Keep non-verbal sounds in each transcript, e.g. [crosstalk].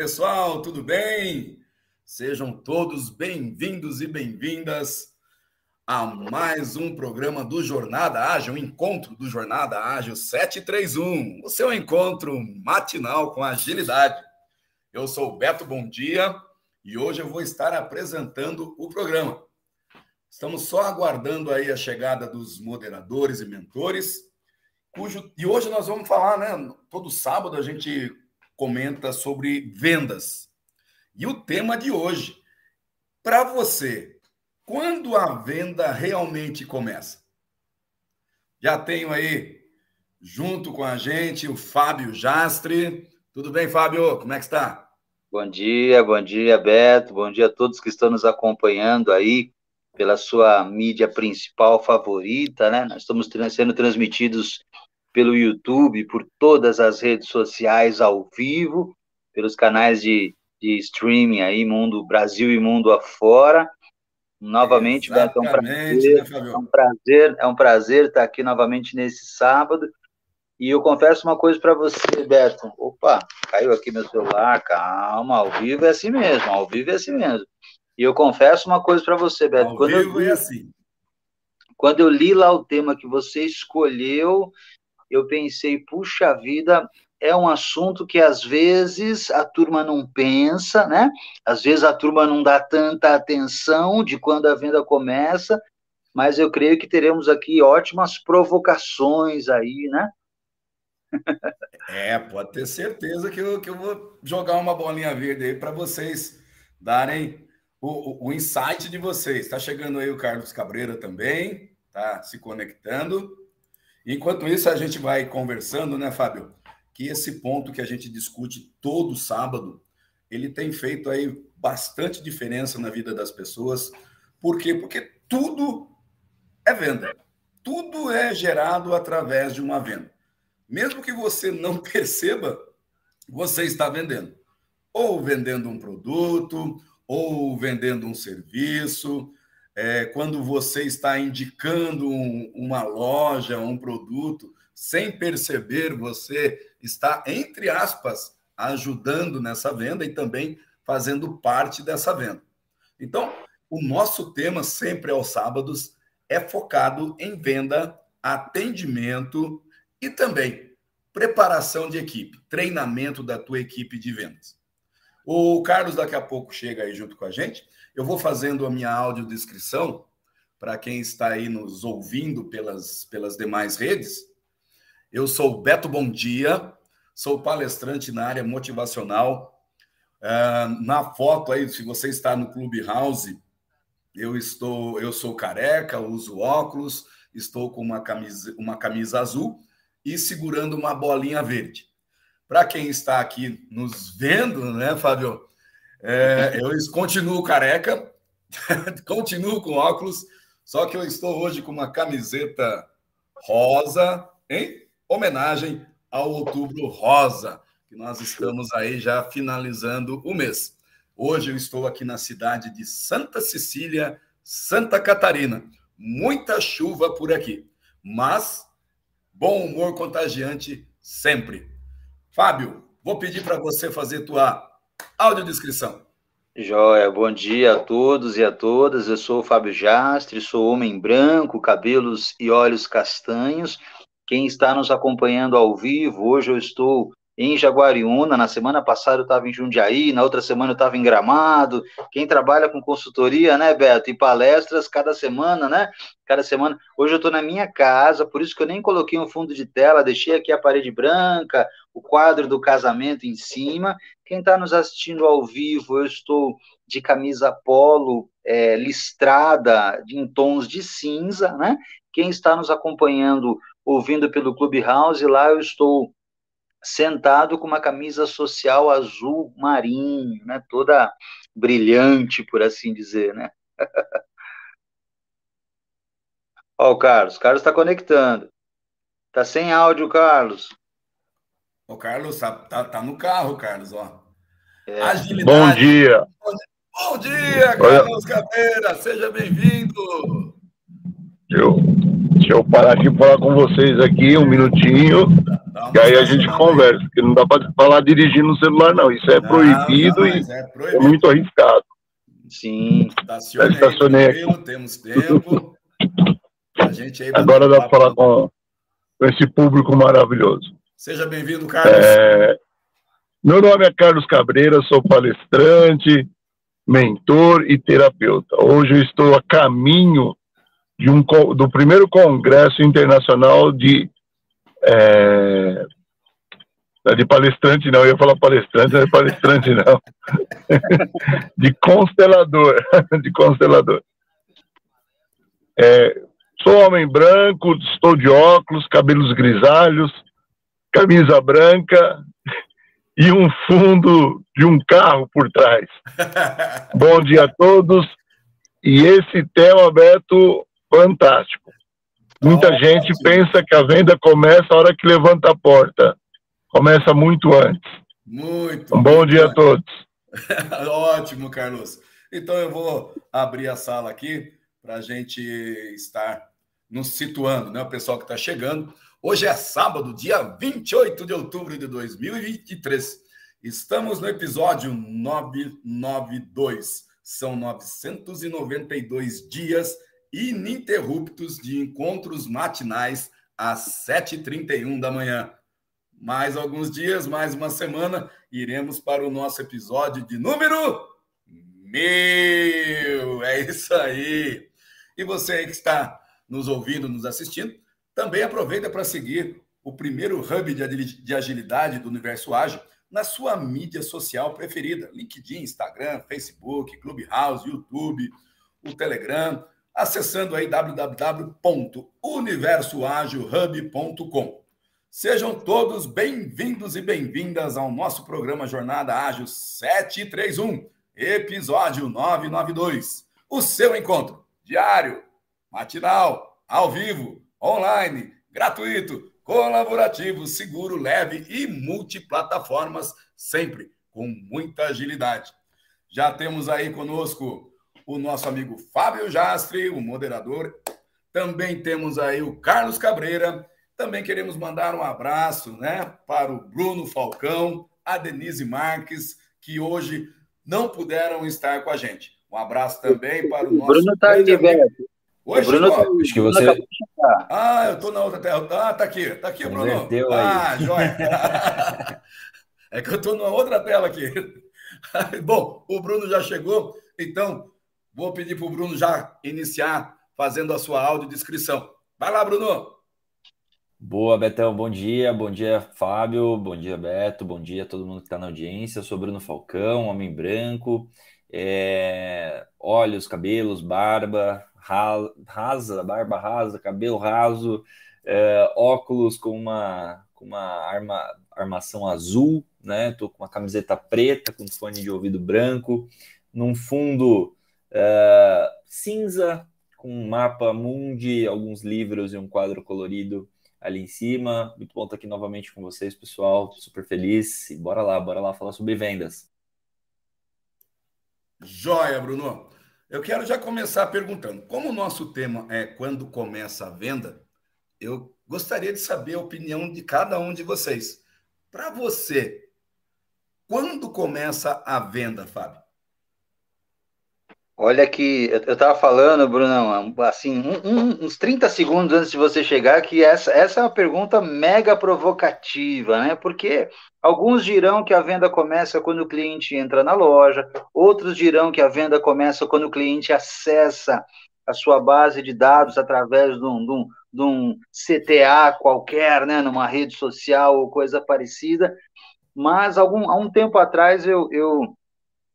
pessoal, tudo bem? Sejam todos bem-vindos e bem-vindas a mais um programa do Jornada Ágil, o encontro do Jornada Ágil 731, o seu encontro matinal com agilidade. Eu sou o Beto Bom Dia e hoje eu vou estar apresentando o programa. Estamos só aguardando aí a chegada dos moderadores e mentores, cujo e hoje nós vamos falar, né? Todo sábado a gente comenta sobre vendas. E o tema de hoje, para você, quando a venda realmente começa? Já tenho aí, junto com a gente, o Fábio Jastre. Tudo bem, Fábio? Como é que está? Bom dia, bom dia, Beto. Bom dia a todos que estão nos acompanhando aí pela sua mídia principal favorita, né? Nós estamos sendo transmitidos pelo YouTube, por todas as redes sociais ao vivo, pelos canais de, de streaming aí, mundo Brasil e mundo afora. Novamente, Beto, é um prazer, né, é um prazer, é um prazer estar aqui novamente nesse sábado. E eu confesso uma coisa para você, Beto. Opa, caiu aqui meu celular. Calma, ao vivo é assim mesmo, ao vivo é assim mesmo. E eu confesso uma coisa para você, Beto. Ao quando vivo eu, é assim. Quando eu li lá o tema que você escolheu, eu pensei, puxa vida, é um assunto que às vezes a turma não pensa, né? Às vezes a turma não dá tanta atenção de quando a venda começa, mas eu creio que teremos aqui ótimas provocações aí, né? É, pode ter certeza que eu, que eu vou jogar uma bolinha verde aí para vocês darem o, o, o insight de vocês. Está chegando aí o Carlos Cabreira também, tá se conectando. Enquanto isso, a gente vai conversando, né, Fábio? Que esse ponto que a gente discute todo sábado, ele tem feito aí bastante diferença na vida das pessoas. Por quê? Porque tudo é venda. Tudo é gerado através de uma venda. Mesmo que você não [laughs] perceba, você está vendendo. Ou vendendo um produto, ou vendendo um serviço, é, quando você está indicando um, uma loja, um produto, sem perceber, você está, entre aspas, ajudando nessa venda e também fazendo parte dessa venda. Então, o nosso tema sempre aos sábados é focado em venda, atendimento e também preparação de equipe, treinamento da tua equipe de vendas. O Carlos daqui a pouco chega aí junto com a gente. Eu vou fazendo a minha audiodescrição para quem está aí nos ouvindo pelas, pelas demais redes. Eu sou Beto Bom Dia, sou palestrante na área motivacional. Uh, na foto aí, se você está no Clubhouse, eu estou, eu sou careca, uso óculos, estou com uma camisa, uma camisa azul e segurando uma bolinha verde. Para quem está aqui nos vendo, né, Fábio? É, eu continuo careca, [laughs] continuo com óculos, só que eu estou hoje com uma camiseta rosa, em homenagem ao Outubro Rosa, que nós estamos aí já finalizando o mês. Hoje eu estou aqui na cidade de Santa Cecília, Santa Catarina. Muita chuva por aqui, mas bom humor contagiante sempre. Fábio, vou pedir para você fazer tua Audiodescrição. Joia, bom dia a todos e a todas. Eu sou o Fábio Jastre, sou homem branco, cabelos e olhos castanhos. Quem está nos acompanhando ao vivo, hoje eu estou em Jaguariúna, na semana passada eu estava em Jundiaí, na outra semana eu estava em Gramado. Quem trabalha com consultoria, né, Beto, e palestras cada semana, né? Cada semana. Hoje eu estou na minha casa, por isso que eu nem coloquei um fundo de tela, deixei aqui a parede branca, o quadro do casamento em cima. Quem está nos assistindo ao vivo, eu estou de camisa polo é, listrada em tons de cinza, né? Quem está nos acompanhando, ouvindo pelo Clubhouse, lá eu estou sentado com uma camisa social azul marinho, né? Toda brilhante, por assim dizer, né? [laughs] Ó, o Carlos, o Carlos está conectando. Tá sem áudio, Carlos. O Carlos tá, tá, tá no carro, Carlos, ó. É. Agilidade. Bom dia. Bom dia, Carlos Caveira, seja bem-vindo. Eu, deixa eu parar aqui e falar com vocês aqui um minutinho, e aí a gente conversa, porque não dá para falar dirigindo no celular, não. Isso é proibido e é, proibido. é, muito arriscado. Sim. Estacionei, estacionei aqui. Temos tempo. Agora dá para falar com, com esse público maravilhoso. Seja bem-vindo, Carlos. É, meu nome é Carlos Cabreira, sou palestrante, mentor e terapeuta. Hoje eu estou a caminho de um, do primeiro Congresso Internacional de. É, de palestrante, não, eu ia falar palestrante, não é palestrante, não. [laughs] de constelador. [laughs] de constelador. É, sou homem branco, estou de óculos, cabelos grisalhos, camisa branca e um fundo de um carro por trás. [laughs] Bom dia a todos. E esse tema, Beto, fantástico. Muita oh, gente pensa que a venda começa a hora que levanta a porta. Começa muito antes. Muito. Um bom muito dia antes. a todos. [laughs] ótimo, Carlos. Então eu vou abrir a sala aqui para a gente estar nos situando, né? O pessoal que está chegando. Hoje é sábado, dia 28 de outubro de 2023. Estamos no episódio 992. São 992 dias ininterruptos de encontros matinais às 7h31 da manhã. Mais alguns dias, mais uma semana, iremos para o nosso episódio de número mil. É isso aí. E você que está nos ouvindo, nos assistindo, também aproveita para seguir o primeiro hub de agilidade do universo ágil na sua mídia social preferida: LinkedIn, Instagram, Facebook, Clubhouse, YouTube, o Telegram, acessando aí www.universoagilhub.com. Sejam todos bem-vindos e bem-vindas ao nosso programa Jornada Ágil 731, episódio 992. O seu encontro diário, matinal, ao vivo online, gratuito, colaborativo, seguro, leve e multiplataformas, sempre com muita agilidade. Já temos aí conosco o nosso amigo Fábio Jastre, o moderador. Também temos aí o Carlos Cabreira. Também queremos mandar um abraço né, para o Bruno Falcão, a Denise Marques, que hoje não puderam estar com a gente. Um abraço também para o nosso. Bruno está aí, velho. Oi, Bruno, acho que você. Ah, eu estou na outra tela. Ah, tá aqui, tá aqui, Bruno. Ah, joia. [laughs] é que eu estou numa outra tela aqui. [laughs] Bom, o Bruno já chegou, então vou pedir para o Bruno já iniciar fazendo a sua audiodescrição. Vai lá, Bruno. Boa, Betão, bom dia, bom dia, Fábio, bom dia, Beto, bom dia a todo mundo que está na audiência. Eu sou Bruno Falcão, homem branco, é... olhos, cabelos, barba, rasa, barba rasa, cabelo raso, é, óculos com uma, com uma arma, armação azul, né? Tô com uma camiseta preta, com fone de ouvido branco, num fundo é, cinza, com um mapa mundi, alguns livros e um quadro colorido ali em cima. Muito bom estar aqui novamente com vocês, pessoal. Super feliz. E bora lá, bora lá falar sobre vendas. Joia, Bruno. Eu quero já começar perguntando: como o nosso tema é quando começa a venda, eu gostaria de saber a opinião de cada um de vocês. Para você, quando começa a venda, Fábio? Olha que eu estava falando, Brunão, assim, um, um, uns 30 segundos antes de você chegar, que essa, essa é uma pergunta mega provocativa, né? Porque alguns dirão que a venda começa quando o cliente entra na loja, outros dirão que a venda começa quando o cliente acessa a sua base de dados através de um, de um, de um CTA qualquer, né? Numa rede social ou coisa parecida. Mas algum, há um tempo atrás eu, eu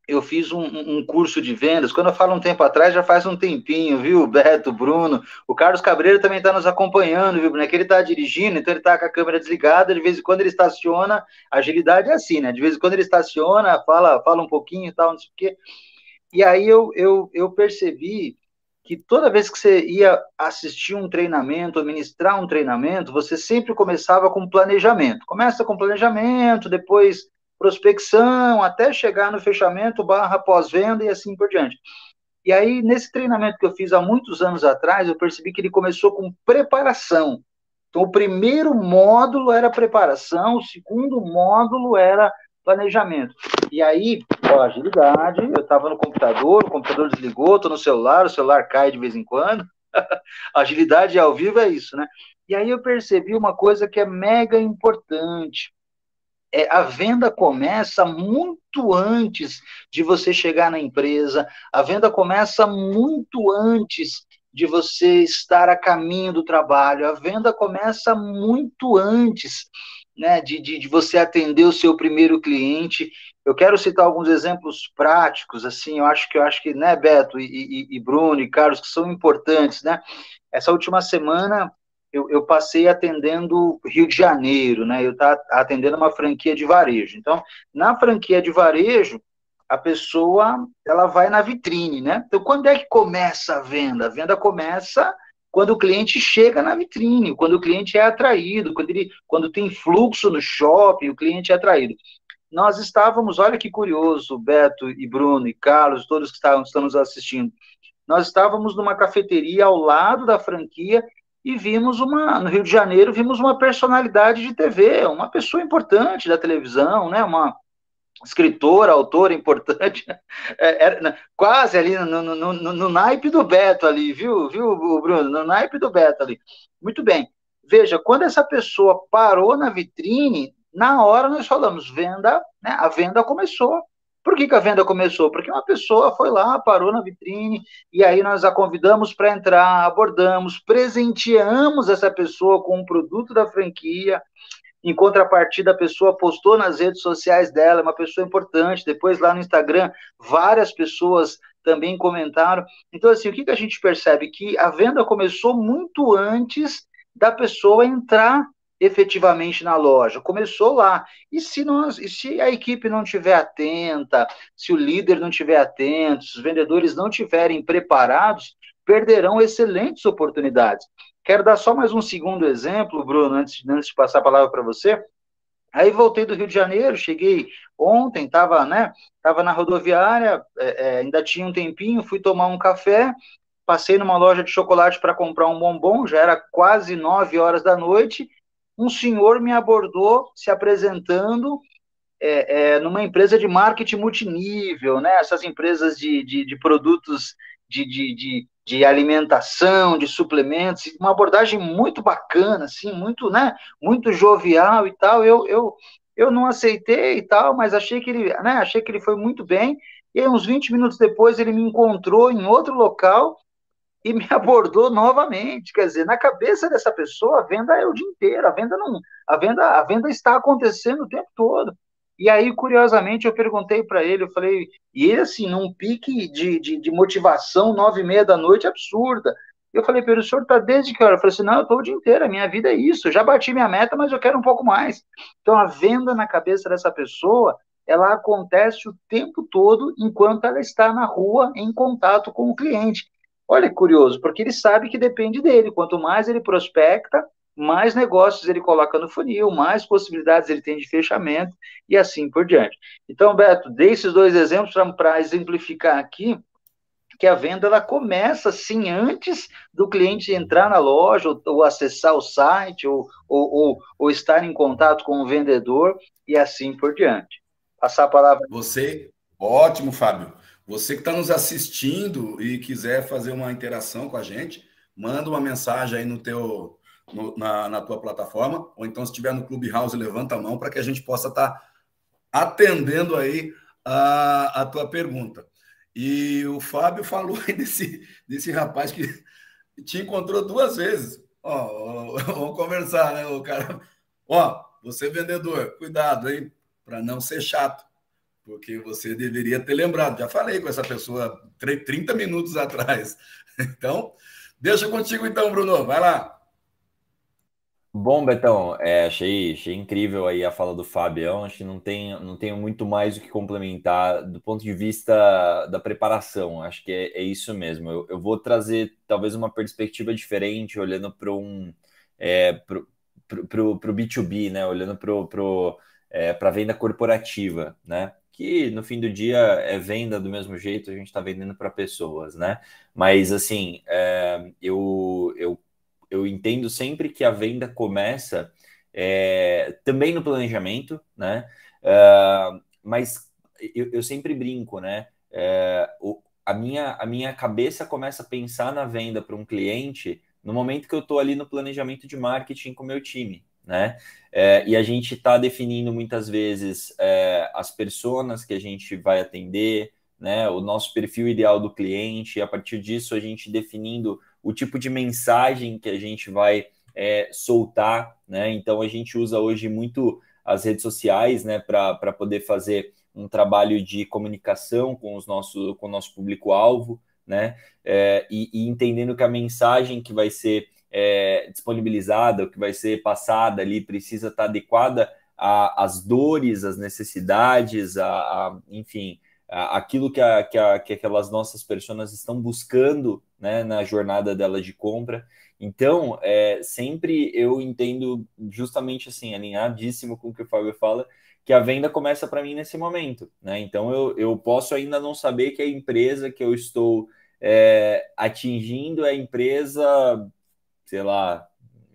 eu fiz um, um, curso de vendas. Quando eu falo um tempo atrás, já faz um tempinho, viu? Beto, Bruno. O Carlos Cabreiro também está nos acompanhando, viu, Bruno? É que ele está dirigindo, então ele está com a câmera desligada. De vez em quando ele estaciona. Agilidade é assim, né? De vez em quando ele estaciona, fala, fala um pouquinho e tal, não sei o quê. E aí eu, eu, eu percebi que toda vez que você ia assistir um treinamento, ministrar um treinamento, você sempre começava com planejamento. Começa com planejamento, depois prospecção, até chegar no fechamento, barra pós-venda e assim por diante. E aí, nesse treinamento que eu fiz há muitos anos atrás, eu percebi que ele começou com preparação. Então, o primeiro módulo era preparação, o segundo módulo era planejamento. E aí, ó, agilidade, eu estava no computador, o computador desligou, estou no celular, o celular cai de vez em quando. [laughs] agilidade ao vivo é isso, né? E aí eu percebi uma coisa que é mega importante. É, a venda começa muito antes de você chegar na empresa, a venda começa muito antes de você estar a caminho do trabalho. A venda começa muito antes né, de, de, de, você atender o seu primeiro cliente. Eu quero citar alguns exemplos práticos, assim, eu acho que eu acho que, né, Beto e, e, e Bruno e Carlos, que são importantes, né? Essa última semana eu, eu, passei atendendo Rio de Janeiro, né? Eu estava atendendo uma franquia de varejo. Então, na franquia de varejo, a pessoa ela vai na vitrine, né? Então, quando é que começa a venda? A venda começa quando o cliente chega na vitrine, quando o cliente é atraído, quando, ele, quando tem fluxo no shopping, o cliente é atraído. Nós estávamos, olha que curioso, Beto e Bruno e Carlos, todos que estavam, estão nos assistindo, nós estávamos numa cafeteria ao lado da franquia e vimos uma, no Rio de Janeiro, vimos uma personalidade de TV, uma pessoa importante da televisão, né, uma, escritor, autor importante, [laughs] é, era, quase ali no, no, no, no, naipe do Beto ali, viu, viu, Bruno? No naipe do Beto ali. Muito bem. Veja, quando essa pessoa parou na vitrine, na hora nós falamos, venda, né, a venda começou. Por que, que a venda começou? Porque uma pessoa foi lá, parou na vitrine, e aí nós a convidamos para entrar, abordamos, presenteamos essa pessoa com um produto da franquia, em contrapartida, a pessoa postou nas redes sociais dela, uma pessoa importante. Depois, lá no Instagram, várias pessoas também comentaram. Então, assim, o que, que a gente percebe? Que a venda começou muito antes da pessoa entrar efetivamente na loja. Começou lá. E se nós, e se a equipe não estiver atenta, se o líder não estiver atento, se os vendedores não estiverem preparados, perderão excelentes oportunidades. Quero dar só mais um segundo exemplo, Bruno, antes, antes de passar a palavra para você. Aí voltei do Rio de Janeiro, cheguei ontem, estava né, tava na rodoviária, é, é, ainda tinha um tempinho, fui tomar um café, passei numa loja de chocolate para comprar um bombom, já era quase nove horas da noite, um senhor me abordou se apresentando é, é, numa empresa de marketing multinível, né, essas empresas de, de, de produtos de, de, de, de alimentação, de suplementos, uma abordagem muito bacana, assim, muito, né, muito jovial e tal. Eu, eu, eu não aceitei e tal, mas achei que ele, né, achei que ele foi muito bem. E aí, uns 20 minutos depois, ele me encontrou em outro local e me abordou novamente. Quer dizer, na cabeça dessa pessoa, a venda é o dia inteiro, a venda não, a venda, a venda está acontecendo o tempo todo. E aí, curiosamente, eu perguntei para ele, eu falei, e ele assim, num pique de, de, de motivação, nove e meia da noite, absurda. Eu falei, Pedro, o senhor está desde que hora? Eu falei assim, não, eu estou o dia inteiro, a minha vida é isso, eu já bati minha meta, mas eu quero um pouco mais. Então, a venda na cabeça dessa pessoa, ela acontece o tempo todo enquanto ela está na rua em contato com o cliente. Olha que curioso, porque ele sabe que depende dele. Quanto mais ele prospecta, mais negócios ele coloca no funil, mais possibilidades ele tem de fechamento e assim por diante. Então, Beto, dei esses dois exemplos para exemplificar aqui que a venda ela começa sim antes do cliente entrar na loja ou, ou acessar o site ou, ou, ou, estar em contato com o vendedor e assim por diante. Passar a palavra. Você, ótimo, Fábio. Você que está nos assistindo e quiser fazer uma interação com a gente, manda uma mensagem aí no teu no, na, na tua plataforma, ou então se estiver no Clubhouse, levanta a mão para que a gente possa estar tá atendendo aí a, a tua pergunta. E o Fábio [laughs] falou aí desse, desse rapaz que te encontrou duas vezes. Ó, ó, vamos conversar, né, o cara? Ó, você vendedor, cuidado, hein, para não ser chato, porque você deveria ter lembrado. Já falei com essa pessoa 30 minutos atrás. [laughs] Então, deixa contigo então, Bruno. Vai lá. Bom, Betão, é, achei, achei incrível aí a fala do Fabião. Acho que não tem, não tenho muito mais o que complementar do ponto de vista da preparação. Acho que é, é isso mesmo. Eu, eu, vou trazer talvez uma perspectiva diferente, olhando para um é, pro, pro B2B, né? Olhando para é, a venda corporativa, né? Que no fim do dia é venda do mesmo jeito, a gente está vendendo para pessoas, né? Mas assim, é, eu, eu, eu entendo sempre que a venda começa é, também no planejamento, né? É, mas eu, eu, sempre brinco, né? É, o, a, minha, a minha cabeça começa a pensar na venda para um cliente no momento que eu estou ali no planejamento de marketing com o meu time, né? É, e a gente está definindo muitas vezes é, as pessoas que a gente vai atender, né? O nosso perfil ideal do cliente, e a partir disso a gente definindo o tipo de mensagem que a gente vai é, soltar, né? Então a gente usa hoje muito as redes sociais, né, para poder fazer um trabalho de comunicação com, os nosso, com o nosso público-alvo, né? É, e, e, entendendo que a mensagem que vai ser é, disponibilizada, que vai ser passada ali, precisa estar adequada às dores, às necessidades, a, a enfim, a, aquilo que, a, que, que aquelas nossas pessoas estão buscando né, na jornada dela de compra. Então, é, sempre eu entendo justamente assim, alinhadíssimo com o que o Fábio fala, que a venda começa para mim nesse momento, né? Então eu, eu posso ainda não saber que a empresa que eu estou é, atingindo é a empresa, sei lá,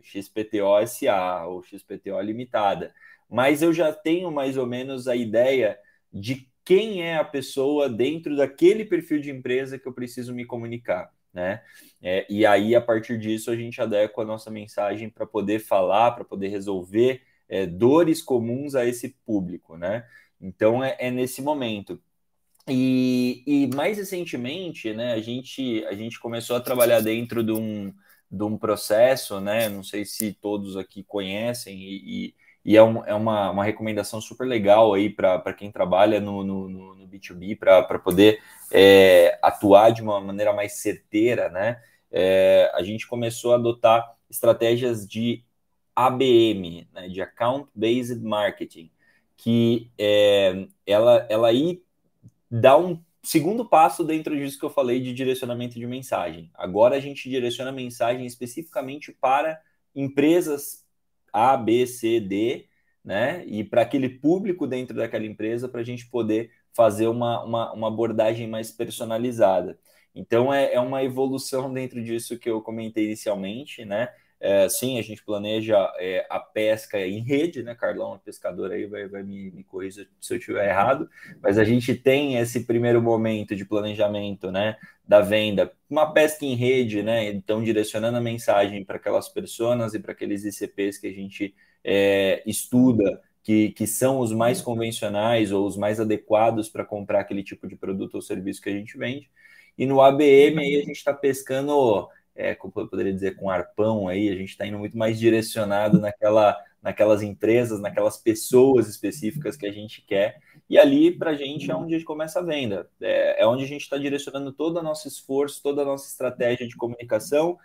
XPTO SA ou XPTO Limitada, mas eu já tenho mais ou menos a ideia de quem é a pessoa dentro daquele perfil de empresa que eu preciso me comunicar. Né? É, e aí, a partir disso, a gente adequa a nossa mensagem para poder falar, para poder resolver é, dores comuns a esse público, né? Então é, é nesse momento. E, e, mais recentemente, né, a gente, a gente começou a trabalhar dentro de um, de um processo, né? Não sei se todos aqui conhecem, e, e é, um, é uma, uma recomendação super legal aí para quem trabalha no, no, no B2B para poder é, atuar de uma maneira mais certeira, né? É, a gente começou a adotar estratégias de ABM, né, de Account Based Marketing, que é, ela, ela aí dá um segundo passo dentro disso que eu falei de direcionamento de mensagem. Agora a gente direciona mensagem especificamente para empresas A, B, C, D, né? E para aquele público dentro daquela empresa, para a gente poder fazer uma, uma, uma, abordagem mais personalizada. Então é, é uma evolução dentro disso que eu comentei inicialmente, né? É, sim, a gente planeja é, a pesca em rede, né? Carlão, pescador aí, vai, vai me, me corrigir se eu estiver errado, mas a gente tem esse primeiro momento de planejamento, né? Da venda, uma pesca em rede, né? Então, direcionando a mensagem para aquelas pessoas e para aqueles ICPs que a gente é, estuda, que, que são os mais convencionais ou os mais adequados para comprar aquele tipo de produto ou serviço que a gente vende. E no ABM aí a gente está pescando é, como eu poderia dizer, com arpão aí, a gente está indo muito mais direcionado naquela, naquelas empresas, naquelas pessoas específicas que a gente quer. E ali, para a gente, é onde começa a venda. É, é onde a gente está direcionando todo o nosso esforço, toda a nossa estratégia de comunicação,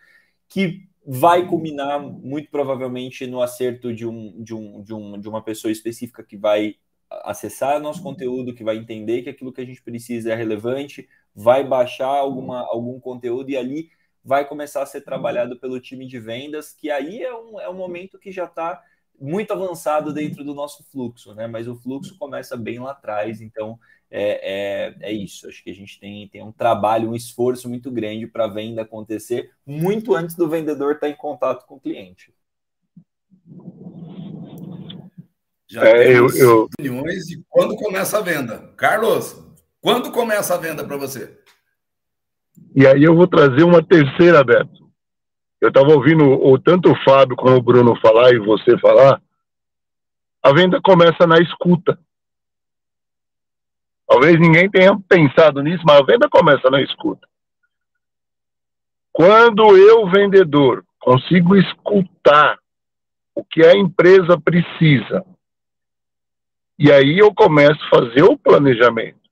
que vai culminar muito provavelmente no acerto de, um, de, um, de, um, de uma pessoa específica que vai acessar nosso conteúdo, que vai entender que aquilo que a gente precisa é relevante, vai baixar alguma, algum conteúdo e ali vai começar a ser trabalhado pelo time de vendas, que aí é um, é um momento que já está muito avançado dentro do nosso fluxo, né? Mas o fluxo começa bem lá atrás, então é, é, é isso. Acho que a gente tem, tem um trabalho, um esforço muito grande para a venda acontecer muito antes do vendedor estar tá em contato com o cliente. Já é, eu, eu... opiniões e quando começa a venda. Carlos, quando começa a venda para você? E aí eu vou trazer uma terceira, Beto. Eu estava ouvindo tanto o Fábio como o Bruno falar e você falar. A venda começa na escuta. Talvez ninguém tenha pensado nisso, mas a venda começa na escuta. Quando eu, vendedor, consigo escutar o que a empresa precisa, e aí eu começo a fazer o planejamento.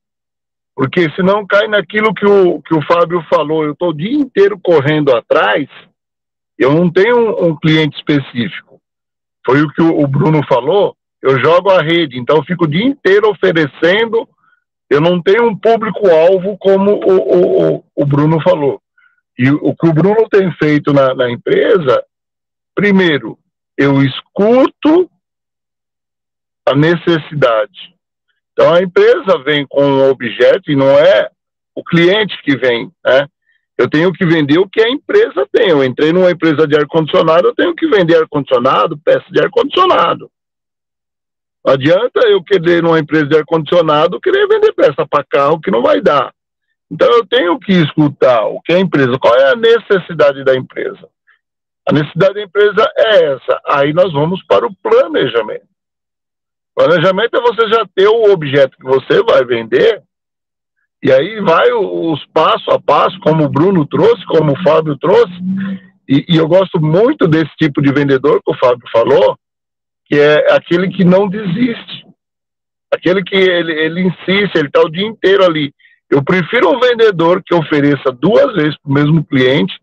Porque senão cai naquilo que o, que o Fábio falou. Eu estou o dia inteiro correndo atrás, eu não tenho um, um cliente específico. Foi o que o, o, Bruno falou, eu jogo a rede, então eu fico o dia inteiro oferecendo, eu não tenho um público-alvo como o, o, o, Bruno falou. E o que o Bruno tem feito na, na empresa, primeiro, eu escuto a necessidade Então a empresa vem com um objeto e não é o cliente que vem, né? Eu tenho que vender o que a empresa tem. Eu entrei numa empresa de ar-condicionado, eu tenho que vender ar-condicionado, peça de ar-condicionado. Não adianta eu querer numa empresa de ar-condicionado querer vender peça para carro que não vai dar. Então eu tenho que escutar o que a empresa, qual é a necessidade da empresa. A necessidade da empresa é essa. Aí nós vamos para o planejamento. Planejamento é você já ter o objeto que você vai vender, e aí vai os passo a passo, como o Bruno trouxe, como o Fábio trouxe, e, e eu gosto muito desse tipo de vendedor que o Fábio falou, que é aquele que não desiste, aquele que ele, ele insiste, ele está o dia inteiro ali. Eu prefiro um vendedor que ofereça duas vezes para o mesmo cliente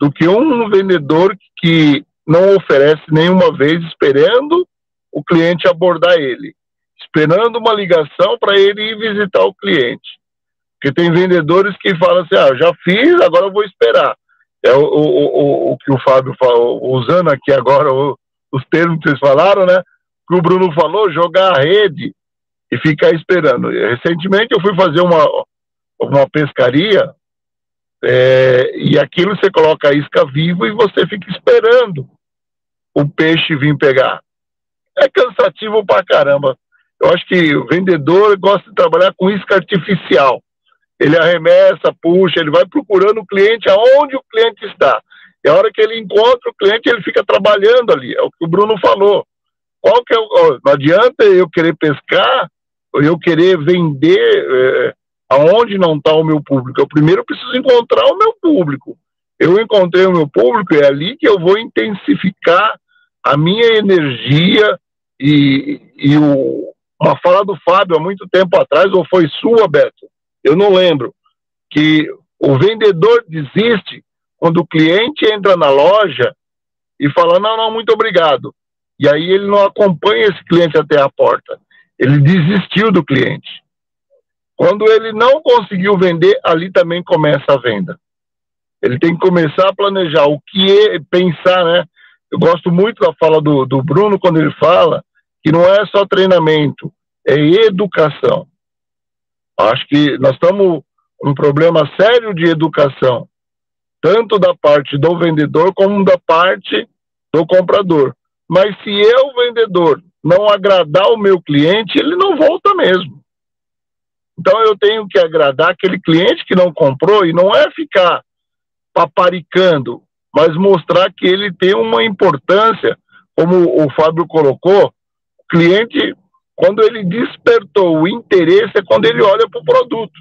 do que um vendedor que não oferece nenhuma vez esperando o cliente abordar ele, esperando uma ligação para ele ir visitar o cliente. Porque tem vendedores que falam assim, ah, já fiz, agora vou esperar. É o, o, o, o que o Fábio falou, usando aqui agora os termos que vocês falaram, né? Que o Bruno falou, jogar a rede e ficar esperando. Recentemente eu fui fazer uma, uma pescaria é, e aquilo você coloca a isca viva e você fica esperando o peixe vir pegar. É cansativo pra caramba. Eu acho que o vendedor gosta de trabalhar com isca artificial. Ele arremessa, puxa, ele vai procurando o cliente aonde o cliente está. E a hora que ele encontra o cliente, ele fica trabalhando ali. É o que o Bruno falou. Qual que é o, não adianta eu querer pescar, eu querer vender é, aonde não está o meu público. Eu primeiro preciso encontrar o meu público. Eu encontrei o meu público, é ali que eu vou intensificar a minha energia, e, e o, uma fala do Fábio há muito tempo atrás, ou foi sua, Beto? Eu não lembro. Que o vendedor desiste quando o cliente entra na loja e fala: não, não, muito obrigado. E aí ele não acompanha esse cliente até a porta. Ele desistiu do cliente. Quando ele não conseguiu vender, ali também começa a venda. Ele tem que começar a planejar o que é, pensar, né? Eu gosto muito da fala do, do Bruno quando ele fala que não é só treinamento, é educação. Acho que nós estamos um problema sério de educação, tanto da parte do vendedor como da parte do comprador. Mas se eu, vendedor, não agradar o meu cliente, ele não volta mesmo. Então eu tenho que agradar aquele cliente que não comprou e não é ficar paparicando, mas mostrar que ele tem uma importância, como o Fábio colocou, cliente, quando ele despertou o interesse, é quando ele olha para o produto.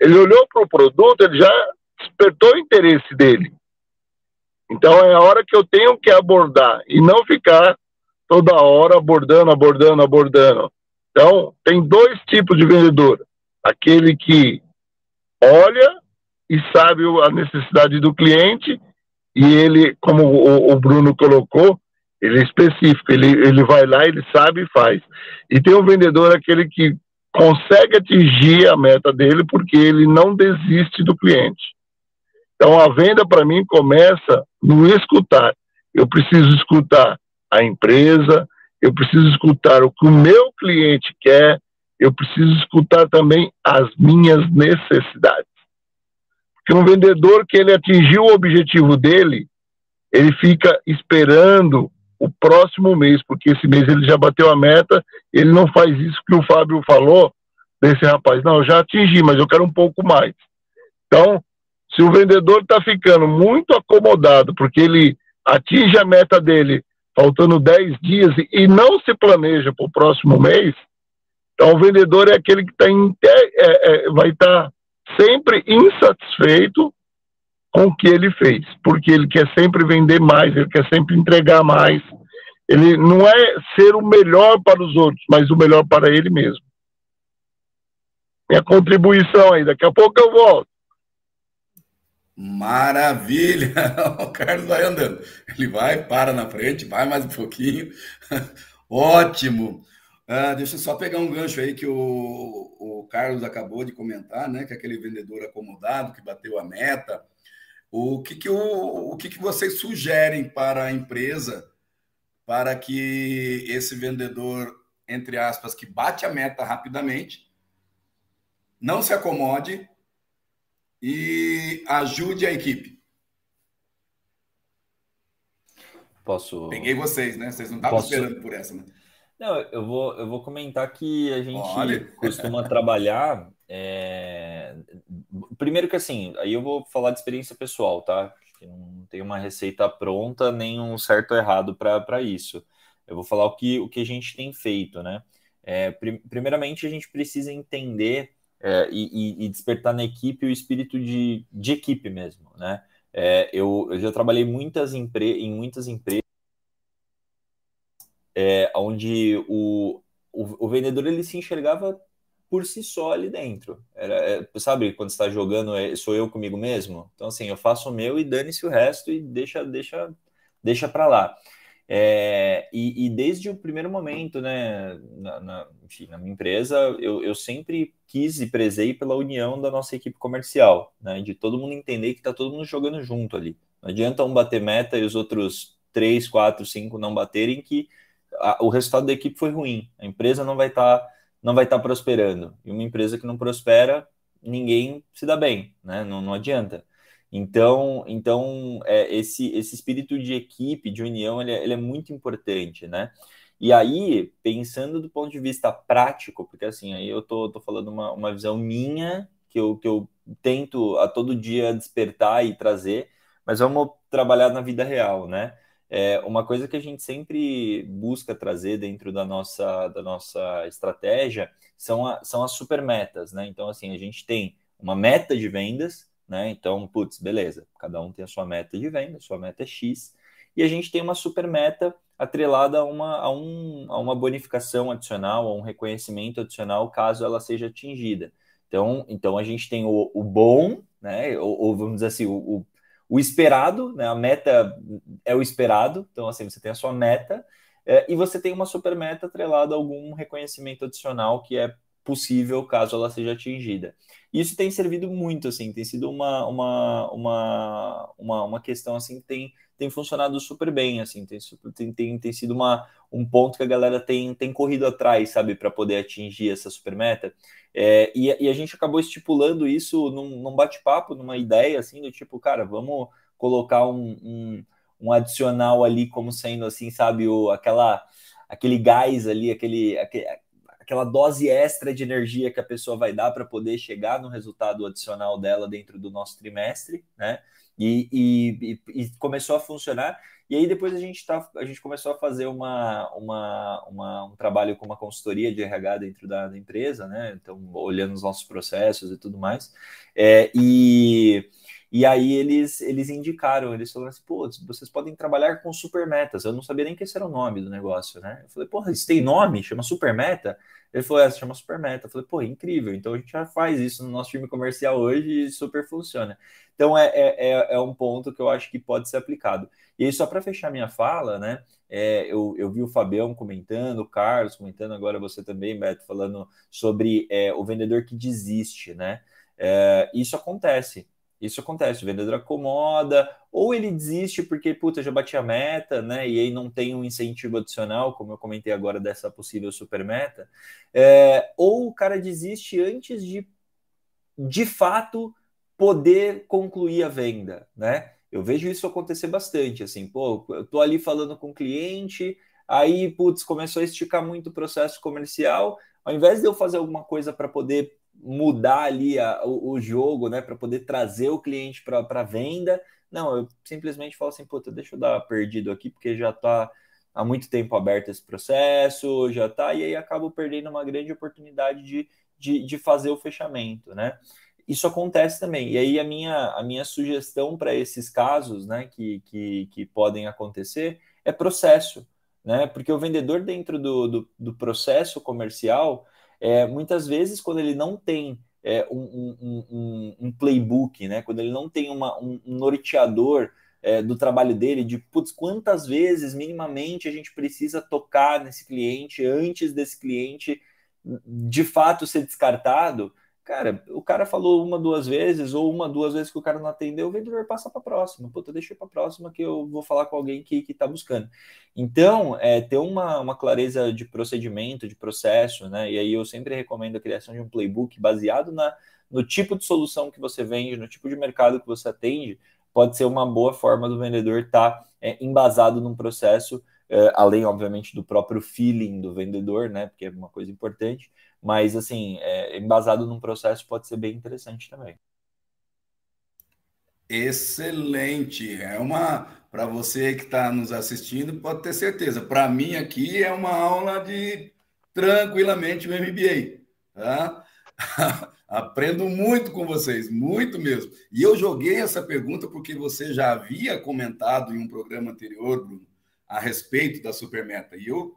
Ele olhou para o produto, ele já despertou o interesse dele. Então é a hora que eu tenho que abordar e não ficar toda hora abordando, abordando, abordando. Então, tem dois tipos de vendedor: aquele que olha e sabe a necessidade do cliente, e ele, como o, Bruno colocou, ele é específico, ele, ele vai lá, ele sabe e faz. E tem um vendedor aquele que consegue atingir a meta dele porque ele não desiste do cliente. Então a venda para mim começa no escutar. Eu preciso escutar a empresa, eu preciso escutar o que o meu cliente quer, eu preciso escutar também as minhas necessidades. Porque um vendedor que ele atingiu o objetivo dele, ele fica esperando o próximo mês, porque esse mês ele já bateu a meta, ele não faz isso que o Fábio falou desse rapaz. Não, já atingi, mas eu quero um pouco mais. Então, se o vendedor está ficando muito acomodado, porque ele atinge a meta dele faltando 10 dias e não se planeja para o próximo mês, então o vendedor é aquele que tá é, é, vai estar tá sempre insatisfeito com o que ele fez, porque ele quer sempre vender mais, ele quer sempre entregar mais. Ele não é ser o melhor para os outros, mas o melhor para ele mesmo. Minha contribuição aí, daqui a pouco eu volto. Maravilha! [laughs] O Carlos vai andando. Ele vai, para na frente, vai mais um pouquinho. [laughs] Ótimo! Ah, deixa eu só pegar um gancho aí que o, o Carlos acabou de comentar, né? Que aquele vendedor acomodado que bateu a meta. O que, que, o, o que, que vocês sugerem para a empresa para que esse vendedor entre aspas, que bate a meta rapidamente, não se acomode e ajude a equipe. Posso. Peguei vocês, né? Vocês não estavam Posso... esperando por essa, né? Não, eu vou, eu vou comentar que a gente Olha. costuma trabalhar. É... Primeiro que assim, aí eu vou falar de experiência pessoal, tá? Não tem uma receita pronta, nem um certo ou errado para isso. Eu vou falar o que, o que a gente tem feito, né? É, primeiramente, a gente precisa entender é, e, e, despertar na equipe o espírito de, de equipe mesmo, né? É, eu, eu, já trabalhei muitas empre em muitas empresas é, onde o, o, o, vendedor ele se enxergava por si só ali dentro. Era, é, sabe, quando está jogando, é, sou eu comigo mesmo? Então, assim, eu faço o meu e dane-se o resto e deixa, deixa, deixa para lá. É, e, e, desde o primeiro momento, né, na, na, enfim, na minha empresa, eu, eu, sempre quis e prezei pela união da nossa equipe comercial, né, de todo mundo entender que está todo mundo jogando junto ali. Não adianta um bater meta e os outros três, quatro, cinco não baterem, que a, o resultado da equipe foi ruim. A empresa não vai estar tá, não vai estar tá prosperando. E uma empresa que não prospera, ninguém se dá bem, né? Não, não adianta. Então, então é, esse, esse espírito de equipe, de união, ele é, ele é muito importante, né? E aí, pensando do ponto de vista prático, porque assim, aí eu tô, tô falando uma, uma visão minha, que eu, que eu tento a todo dia despertar e trazer, mas vamos trabalhar na vida real, né? É, uma coisa que a gente sempre busca trazer dentro da nossa, da nossa estratégia são, a, são as super metas, né? Então, assim, a gente tem uma meta de vendas, né? Então, putz, beleza, cada um tem a sua meta de venda, sua meta é X, e a gente tem uma super meta atrelada a uma, a, um, a uma bonificação adicional, a um reconhecimento adicional, caso ela seja atingida. Então, então a gente tem o, o bom, né? Ou, ou, vamos dizer assim, o, o, o, esperado, né? A meta é o esperado, então assim, você tem a sua meta, é, e você tem uma super meta atrelada a algum reconhecimento adicional que é possível caso ela seja atingida. Isso tem servido muito, assim, tem sido uma, uma, uma, uma, uma questão, assim, que tem, tem funcionado super bem, assim, tem, tem, tem, tem sido uma, um ponto que a galera tem, tem corrido atrás, sabe, para poder atingir essa super meta. É, e, e, a gente acabou estipulando isso num, num bate-papo, numa ideia, assim, do tipo, cara, vamos colocar um, um, um adicional ali como sendo, assim, sabe, o, aquela aquele gás ali, aquele, aquele, aquela dose extra de energia que a pessoa vai dar para poder chegar no resultado adicional dela dentro do nosso trimestre, né? E, e, e, começou a funcionar. E aí depois a gente, tá, a gente começou a fazer uma, uma, uma, um trabalho com uma consultoria de RH dentro da, da, empresa, né? Então, olhando os nossos processos e tudo mais. É, e e aí eles, eles indicaram, eles falaram assim, pô, vocês podem trabalhar com super metas. Eu não sabia nem que esse era o nome do negócio, né? Eu falei, porra, isso tem nome? Chama super meta? Ele falou, é, chama super meta. Eu falei, pô, incrível. Então a gente já faz isso no nosso time comercial hoje e super funciona. Então é, é, é, é um ponto que eu acho que pode ser aplicado. E aí, só para fechar minha fala, né? É, eu, eu vi o Fabião comentando, o Carlos comentando, agora você também, Beto, falando sobre é, o vendedor que desiste, né? É, isso acontece. Isso acontece, o vendedor acomoda, ou ele desiste porque, puta, já bati a meta, né? E aí não tem um incentivo adicional, como eu comentei agora dessa possível super meta, é, ou o cara desiste antes de, de fato, poder concluir a venda, né? Eu vejo isso acontecer bastante, assim, pô, eu tô ali falando com o cliente, aí, putz, começou a esticar muito o processo comercial, ao invés de eu fazer alguma coisa para poder mudar ali a, o, o, jogo, né, para poder trazer o cliente para venda. Não, eu simplesmente falo assim, puta, deixa eu dar perdido aqui, porque já está há muito tempo aberto esse processo, já está, e aí acabo perdendo uma grande oportunidade de, de, de fazer o fechamento, né? Isso acontece também. E aí a minha, a minha sugestão para esses casos, né, que, que, que podem acontecer, é processo, né? Porque o vendedor dentro do, do, do processo comercial, é, muitas vezes, quando ele não tem é, um, um, um, um, playbook, né? quando ele não tem uma, um, norteador é, do trabalho dele, de putz, quantas vezes minimamente a gente precisa tocar nesse cliente antes desse cliente de fato ser descartado, Cara, o cara falou uma, duas vezes, ou uma, duas vezes que o cara não atendeu, o vendedor passa para a próxima. Puta, deixa para a próxima que eu vou falar com alguém que está buscando. Então, é, ter uma, uma clareza de procedimento, de processo, né? E aí eu sempre recomendo a criação de um playbook baseado na, no tipo de solução que você vende, no tipo de mercado que você atende, pode ser uma boa forma do vendedor estar tá, é, embasado num processo, é, além, obviamente, do próprio feeling do vendedor, né? Porque é uma coisa importante mas, assim, é, embasado num processo pode ser bem interessante também. Excelente. É uma. Para você que está nos assistindo, pode ter certeza. Para mim, aqui é uma aula de tranquilamente o MBA. Tá? [laughs] Aprendo muito com vocês, muito mesmo. E eu joguei essa pergunta porque você já havia comentado em um programa anterior, Bruno, a respeito da supermeta. E eu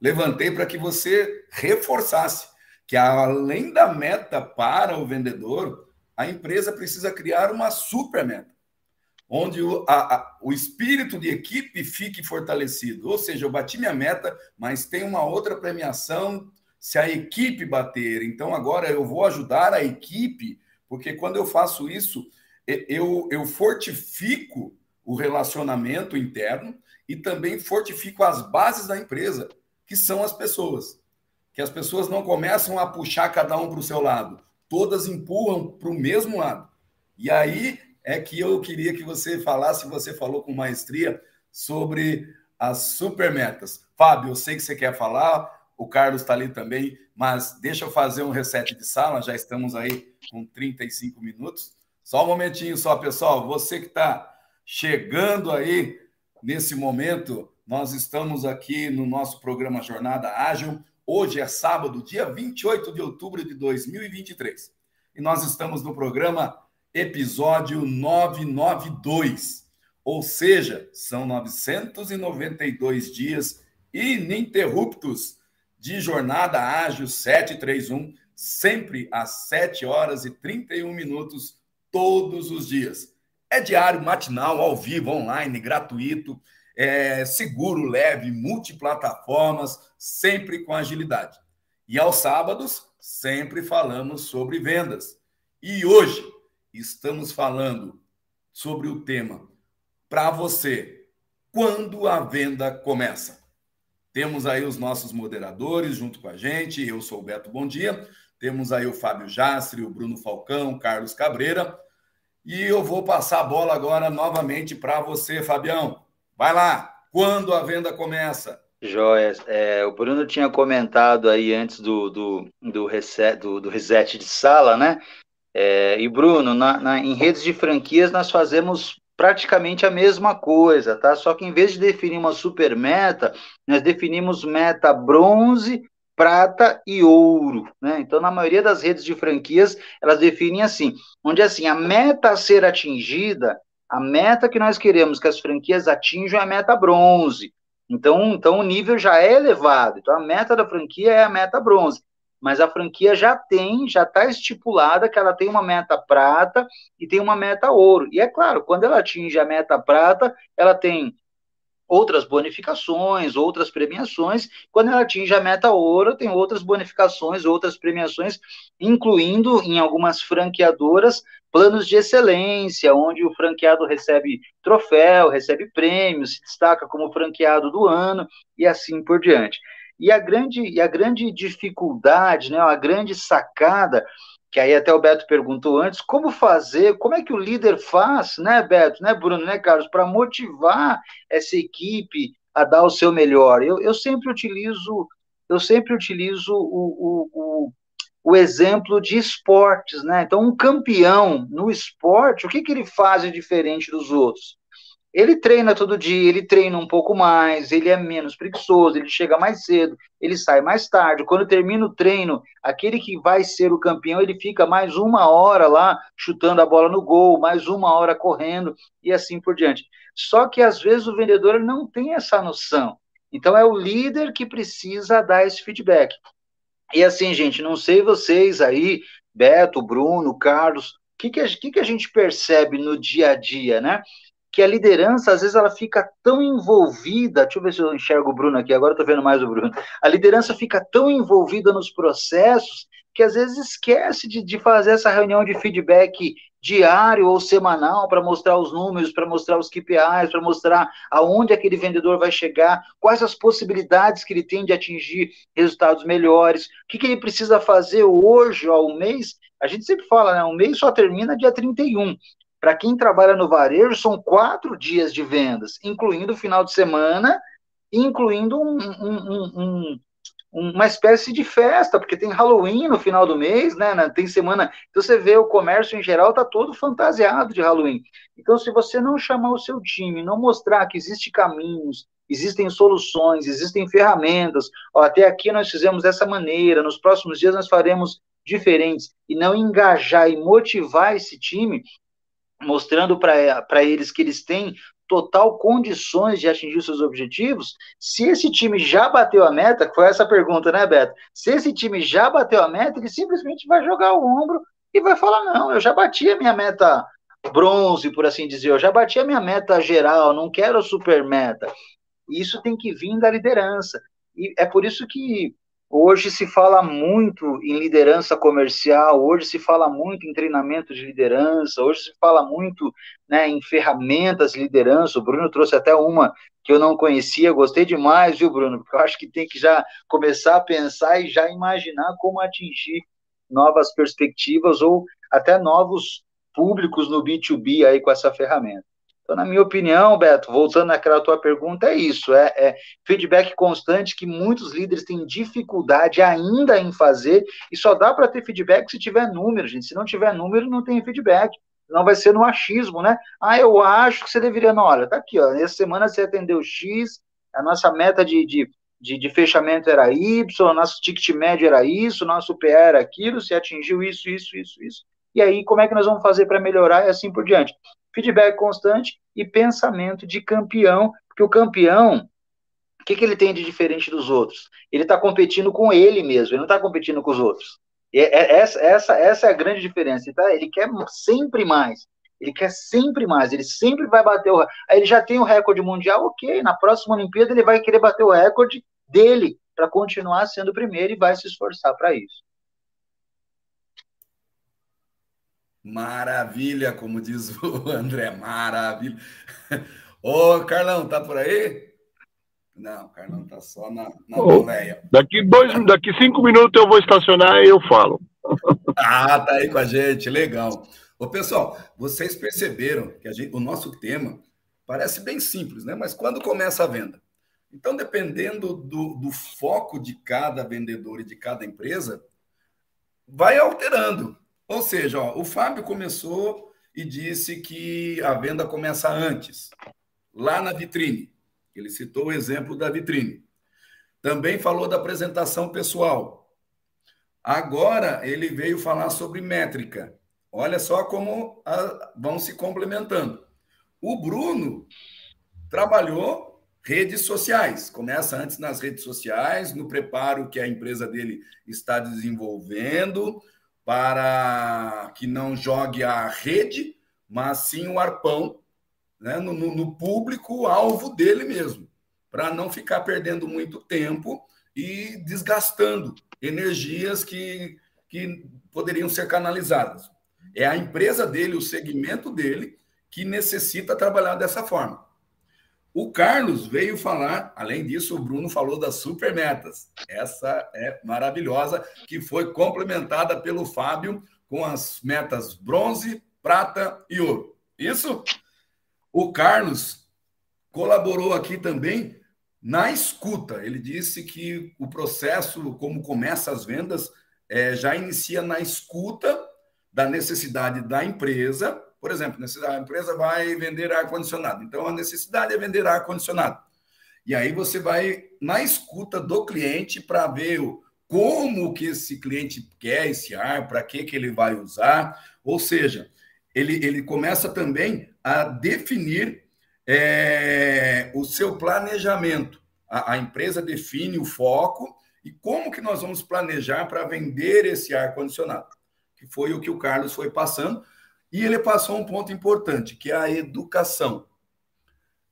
levantei para que você reforçasse que além da meta para o vendedor, a empresa precisa criar uma super meta, onde o, a, a, o espírito de equipe fique fortalecido. Ou seja, eu bati minha meta, mas tem uma outra premiação se a equipe bater. Então agora eu vou ajudar a equipe, porque quando eu faço isso, eu, eu fortifico o relacionamento interno e também fortifico as bases da empresa, que são as pessoas que as pessoas não começam a puxar cada um para o seu lado, todas empurram para o mesmo lado. E aí é que eu queria que você falasse, você falou com maestria sobre as supermetas. Fábio, eu sei que você quer falar, o Carlos está ali também, mas deixa eu fazer um reset de sala, já estamos aí com 35 minutos. Só um momentinho só, pessoal. Você que está chegando aí nesse momento, nós estamos aqui no nosso programa Jornada Ágil, Hoje é sábado, dia 28 de outubro de 2023. E nós estamos no programa episódio 992. Ou seja, são 992 dias ininterruptos de jornada ágil 731, sempre às 7 horas e 31 minutos, todos os dias. É diário, matinal, ao vivo, online, gratuito é, seguro, leve, multiplataformas, sempre com agilidade. E aos sábados, sempre falamos sobre vendas. E hoje estamos falando sobre o tema para você, quando a venda começa. Temos aí os nossos moderadores junto com a gente. Eu sou o Beto Bom Dia. Temos aí o Fábio Jastre, o Bruno Falcão, o Carlos Cabreira. E eu vou passar a bola agora novamente para você, Fabião. Vai lá, quando a venda começa? Joias. É, o Bruno tinha comentado aí antes do, do, do, reset, do, do reset de sala, né? É, e Bruno, na, na, em redes de franquias nós fazemos praticamente a mesma coisa, tá? Só que em vez de definir uma super meta, nós definimos meta bronze, prata e ouro, né? Então, na maioria das redes de franquias, elas definem assim, onde assim, a meta a ser atingida a meta que nós queremos que as franquias atinjam é a meta bronze. Então, então o nível já é elevado. Então a meta da franquia é a meta bronze. Mas a franquia já tem, já está estipulada que ela tem uma meta prata e tem uma meta ouro. E é claro, quando ela atinge a meta prata, ela tem outras bonificações, outras premiações. Quando ela atinge a meta ouro, tem outras bonificações, outras premiações, incluindo em algumas franqueadoras planos de excelência, onde o franqueado recebe troféu, recebe prêmios, se destaca como franqueado do ano e assim por diante. E a grande, e a grande dificuldade, né, a grande sacada que aí até o Beto perguntou antes, como fazer, como é que o líder faz, né, Beto, né, Bruno, né, Carlos, para motivar essa equipe a dar o seu melhor? Eu, eu sempre utilizo, eu sempre utilizo o, o, o, o exemplo de esportes, né? Então, um campeão no esporte, o que, que ele faz de diferente dos outros? Ele treina todo dia, ele treina um pouco mais, ele é menos preguiçoso, ele chega mais cedo, ele sai mais tarde. Quando termina o treino, aquele que vai ser o campeão, ele fica mais uma hora lá chutando a bola no gol, mais uma hora correndo e assim por diante. Só que às vezes o vendedor não tem essa noção. Então é o líder que precisa dar esse feedback. E assim, gente, não sei vocês aí, Beto, Bruno, Carlos, o que, que, que, que a gente percebe no dia a dia, né? Que a liderança, às vezes, ela fica tão envolvida. Deixa eu ver se eu enxergo o Bruno aqui, agora eu tô vendo mais o Bruno. A liderança fica tão envolvida nos processos que às vezes esquece de, de fazer essa reunião de feedback diário ou semanal para mostrar os números, para mostrar os KPIs, para mostrar aonde aquele vendedor vai chegar, quais as possibilidades que ele tem de atingir resultados melhores, o que, que ele precisa fazer hoje, um mês. A gente sempre fala, né? Um mês só termina dia 31. Para quem trabalha no varejo, são quatro dias de vendas, incluindo o final de semana, incluindo um, um, um, uma espécie de festa, porque tem Halloween no final do mês, né? Tem semana. Então você vê o comércio em geral tá todo fantasiado de Halloween. Então, se você não chamar o seu time, não mostrar que existem caminhos, existem soluções, existem ferramentas, ó, até aqui nós fizemos dessa maneira, nos próximos dias nós faremos diferentes, e não engajar e motivar esse time, mostrando para eles que eles têm total condições de atingir seus objetivos, se esse time já bateu a meta, foi essa pergunta, né, Beto? Se esse time já bateu a meta, ele simplesmente vai jogar o ombro e vai falar: não, eu já bati a minha meta bronze, por assim dizer, eu já bati a minha meta geral, não quero super meta. Isso tem que vir da liderança. E é por isso que Hoje se fala muito em liderança comercial, hoje se fala muito em treinamento de liderança, hoje se fala muito né, em ferramentas de liderança. O Bruno trouxe até uma que eu não conhecia, gostei demais, viu, Bruno? Porque eu acho que tem que já começar a pensar e já imaginar como atingir novas perspectivas ou até novos públicos no B2B aí com essa ferramenta. Então, na minha opinião, Beto, voltando àquela tua pergunta, é isso: é, é, feedback constante que muitos líderes têm dificuldade ainda em fazer, e só dá para ter feedback se tiver número, gente. Se não tiver número, não tem feedback. Não vai ser no achismo, né? Ah, eu acho que você deveria. Não, olha, tá aqui, ó. Essa semana você atendeu X, a nossa meta de, de, de, de fechamento era Y, nosso ticket médio era isso, nosso PA era aquilo, você atingiu isso, isso, isso, isso. E aí, como é que nós vamos fazer para melhorar e assim por diante? Feedback constante e pensamento de campeão, porque o campeão, o que, que ele tem de diferente dos outros? Ele está competindo com ele mesmo, ele não está competindo com os outros. E é, é, essa, essa, essa é a grande diferença. Tá? Ele quer sempre mais. Ele quer sempre mais, ele sempre vai bater o. Aí ele já tem o recorde mundial, ok. Na próxima Olimpíada ele vai querer bater o recorde dele para continuar sendo o primeiro e vai se esforçar para isso. Maravilha, como diz o [laughs] André, maravilha. [laughs] Ô, Carlão, tá por aí? Não, Carlão tá só na, na oh, Daqui, dois, daqui cinco minutos eu vou estacionar e eu falo. [laughs] Ah, tá aí com a gente, legal. Ô, pessoal, vocês perceberam que a gente, o nosso tema parece bem simples, né? Mas quando começa a venda? Então, dependendo do, do foco de cada vendedor e de cada empresa, vai alterando. Ou seja, ó, o Fábio começou e disse que a venda começa antes, lá na vitrine. Ele citou o exemplo da vitrine. Também falou da apresentação pessoal. Agora ele veio falar sobre métrica. Olha só como a, vão se complementando. O Bruno trabalhou redes sociais. Começa antes nas redes sociais, no preparo que a empresa dele está desenvolvendo, para que não jogue a rede, mas sim o arpão né, no, no público-alvo dele mesmo, para não ficar perdendo muito tempo e desgastando energias que, que poderiam ser canalizadas. É a empresa dele, o segmento dele, que necessita trabalhar dessa forma. O Carlos veio falar, além disso, o Bruno falou das super metas. Essa é maravilhosa, que foi complementada pelo Fábio com as metas bronze, prata e ouro. Isso? O Carlos colaborou aqui também na escuta. Ele disse que o processo, como começa as vendas, é, já inicia na escuta da necessidade da empresa por exemplo, a empresa vai vender ar-condicionado. Então, a necessidade é vender ar-condicionado. E aí você vai na escuta do cliente para ver como que esse cliente quer esse ar, para que, que ele vai usar. Ou seja, ele, ele começa também a definir é, o seu planejamento. A, a empresa define o foco e como que nós vamos planejar para vender esse ar-condicionado. Que foi o que o Carlos foi passando e ele passou um ponto importante, que é a educação.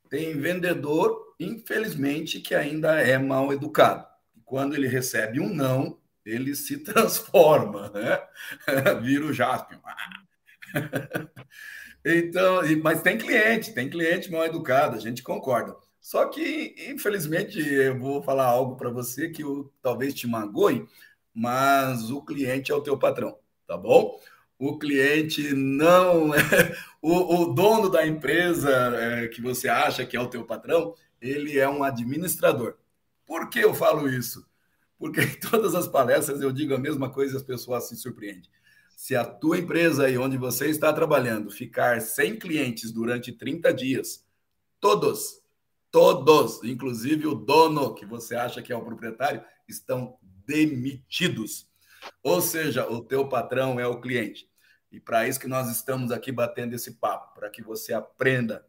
Tem vendedor, infelizmente, que ainda é mal educado. Quando ele recebe um não, ele se [laughs] transforma, né? [laughs] Vira o Jaspion. [laughs] Então, mas tem cliente, tem cliente mal educado, a gente concorda. Só que, infelizmente, eu vou falar algo para você que eu, talvez te magoe, mas o cliente é o teu patrão, tá bom? O cliente não é [laughs] o, o dono da empresa é, que você acha que é o teu patrão, ele é um administrador. Por que eu falo isso? Porque em todas as palestras eu digo a mesma coisa e as pessoas se surpreendem. Se a tua empresa aí onde você está trabalhando ficar sem clientes durante 30 dias, todos, todos, inclusive o dono que você acha que é o proprietário, estão demitidos. Ou seja, o teu patrão é o cliente. E para isso que nós estamos aqui batendo esse papo, para que você aprenda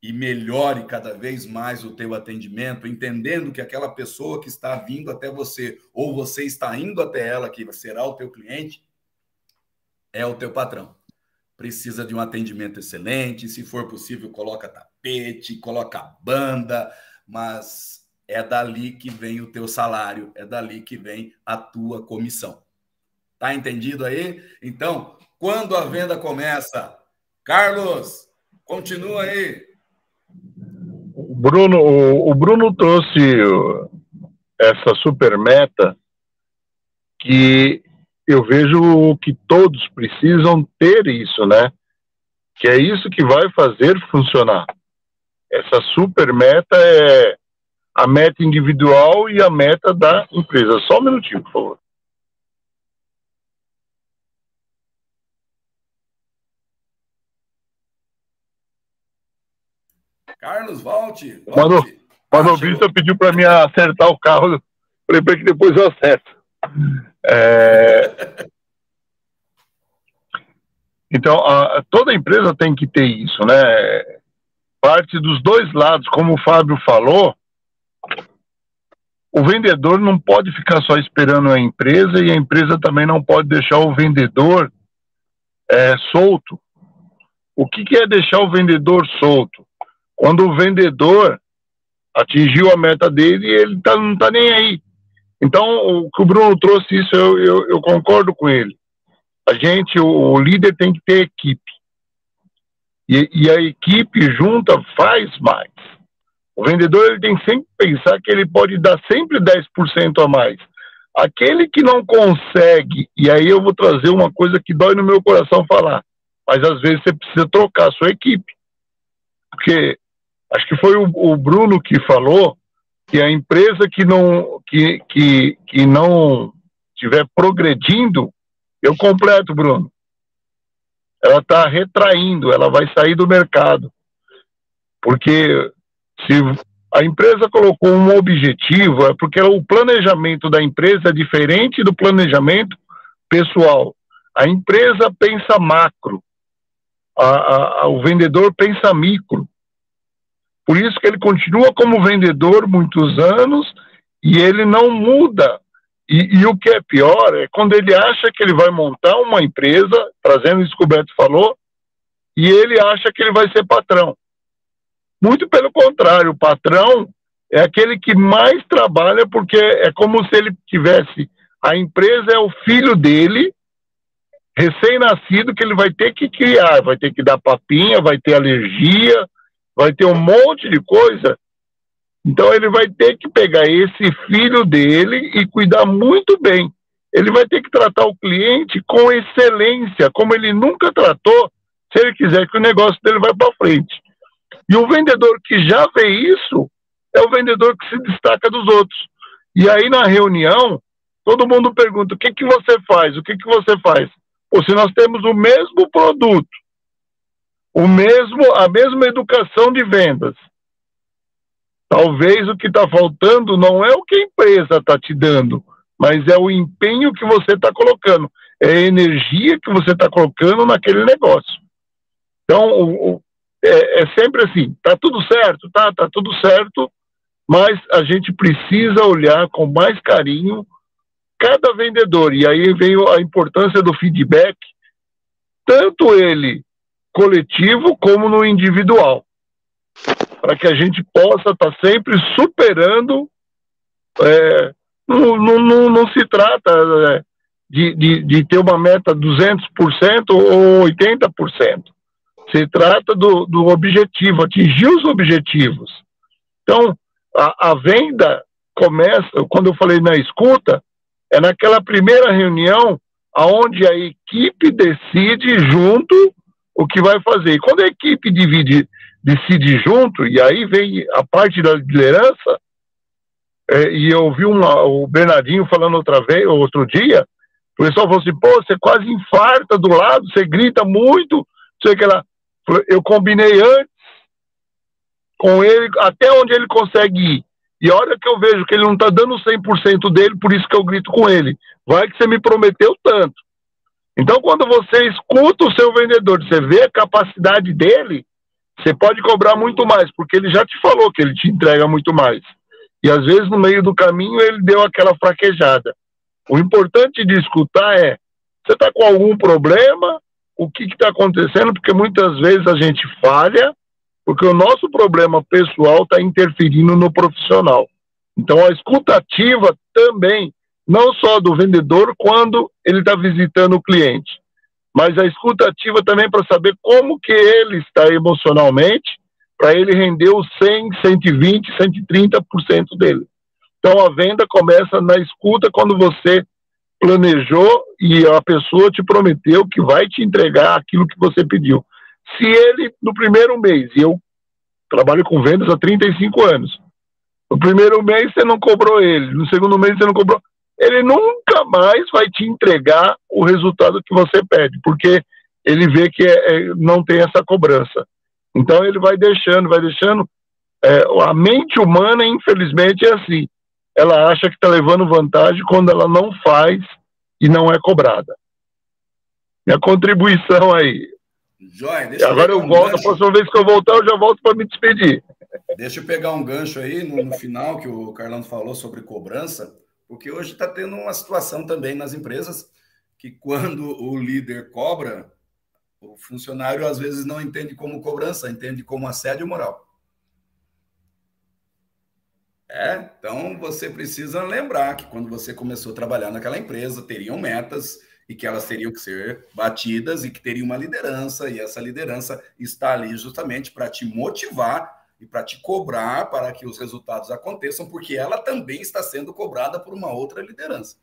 e melhore cada vez mais o teu atendimento, entendendo que aquela pessoa que está vindo até você ou você está indo até ela, que será o teu cliente, é o teu patrão. Precisa de um atendimento excelente, se for possível, coloca tapete, coloca banda, mas é dali que vem o teu salário, é dali que vem a tua comissão. Tá entendido aí? Então, quando a venda começa, Carlos, continua aí. Bruno, o, o Bruno trouxe essa super meta que eu vejo que todos precisam ter isso, né? Que é isso que vai fazer funcionar. Essa super meta é a meta individual e a meta da empresa. Só um minutinho, por favor. Carlos, volte. volte. Mano, Mano ah, pediu para mim acertar o carro. Falei para que depois eu acerto. É... [laughs] Então, a, toda empresa tem que ter isso, né? Parte dos dois lados, como o Fábio falou, o vendedor não pode ficar só esperando a empresa e a empresa também não pode deixar o vendedor é, solto. O que, que é deixar o vendedor solto? Quando o vendedor atingiu a meta dele, ele tá, não está nem aí. Então, o que o Bruno trouxe isso, eu, eu, eu concordo com ele. A gente, o, o, líder tem que ter equipe. E, e, a equipe junta faz mais. O vendedor ele tem que sempre pensar que ele pode dar sempre 10% a mais. Aquele que não consegue, e aí eu vou trazer uma coisa que dói no meu coração falar, mas às vezes você precisa trocar a sua equipe. Porque acho que foi o, o Bruno que falou que a empresa que não que, que, que não estiver progredindo, eu completo, Bruno. Ela está retraindo, ela vai sair do mercado. Porque se a empresa colocou um objetivo, é porque o planejamento da empresa é diferente do planejamento pessoal. A empresa pensa macro, a, a, o vendedor pensa micro. Por isso que ele continua como vendedor muitos anos e ele não muda. E, e, o que é pior é quando ele acha que ele vai montar uma empresa, trazendo isso que o Beto falou, e ele acha que ele vai ser patrão. Muito pelo contrário, o patrão é aquele que mais trabalha, porque é como se ele tivesse. A empresa é o filho dele, recém-nascido, que ele vai ter que criar, vai ter que dar papinha, vai ter alergia, vai ter um monte de coisa. Então ele vai ter que pegar esse filho dele e cuidar muito bem. Ele vai ter que tratar o cliente com excelência, como ele nunca tratou, se ele quiser que o negócio dele vá para frente. E o vendedor que já vê isso é o vendedor que se destaca dos outros. E aí na reunião, todo mundo pergunta: o que, que você faz? O que, que você faz? Ou se nós temos o mesmo produto, o mesmo, a mesma educação de vendas. Talvez o que está faltando não é o que a empresa está te dando, mas é o empenho que você está colocando, é a energia que você está colocando naquele negócio. Então, o, o, é, é, sempre assim, tá tudo certo, tá, tá tudo certo, mas a gente precisa olhar com mais carinho cada vendedor. E aí vem a importância do feedback, tanto ele coletivo como no individual, para que a gente possa estar tá sempre superando é, Não, não, não, não se trata é, de, de, de, ter uma meta 200% ou 80%. Se trata do, do objetivo, atingir os objetivos. Então, a, a venda começa, quando eu falei na escuta, é naquela primeira reunião aonde a equipe decide junto o que vai fazer. E quando a equipe divide, decide junto, e aí vem a parte da liderança, é, e eu ouvi uma, o Bernardinho falando outra vez, outro dia, o pessoal falou assim, pô, você quase infarta do lado, você grita muito, sei que lá. Eu combinei antes com ele, até onde ele consegue ir. E a hora que eu vejo que ele não está dando 100% dele, por isso que eu grito com ele. Vai que você me prometeu tanto. Então, quando você escuta o seu vendedor, você vê a capacidade dele, você pode cobrar muito mais, porque ele já te falou que ele te entrega muito mais. E às vezes, no meio do caminho, ele deu aquela fraquejada. O importante de escutar é: você está com algum problema? O que está acontecendo? Porque muitas vezes a gente falha porque o nosso problema pessoal está interferindo no profissional. Então, a escutativa também, não só do vendedor quando ele está visitando o cliente, mas a escutativa também para saber como que ele está emocionalmente, para ele render os 100, 120, 130% dele. Então, a venda começa na escuta quando você planejou e a pessoa te prometeu que vai te entregar aquilo que você pediu. Se ele, no primeiro mês, e eu trabalho com vendas há 35 anos, no primeiro mês você não cobrou ele, no segundo mês você não cobrou, ele nunca mais vai te entregar o resultado que você pede, porque ele vê que é, é, não tem essa cobrança. Então ele vai deixando, vai deixando. É, a mente humana, infelizmente, é assim. Ela acha que está levando vantagem quando ela não faz e não é cobrada. Minha contribuição aí. Joia, deixa Agora eu, eu volto, um a próxima vez que eu voltar, eu já volto para me despedir. Deixa eu pegar um gancho aí no, no final que o Carlão falou sobre cobrança, porque hoje está tendo uma situação também nas empresas que quando o líder cobra, o funcionário às vezes não entende como cobrança, entende como assédio moral. É, então você precisa lembrar que quando você começou a trabalhar naquela empresa, teriam metas, e que elas teriam que ser batidas e que teria uma liderança, e essa liderança está ali justamente para te motivar e para te cobrar para que os resultados aconteçam, porque ela também está sendo cobrada por uma outra liderança.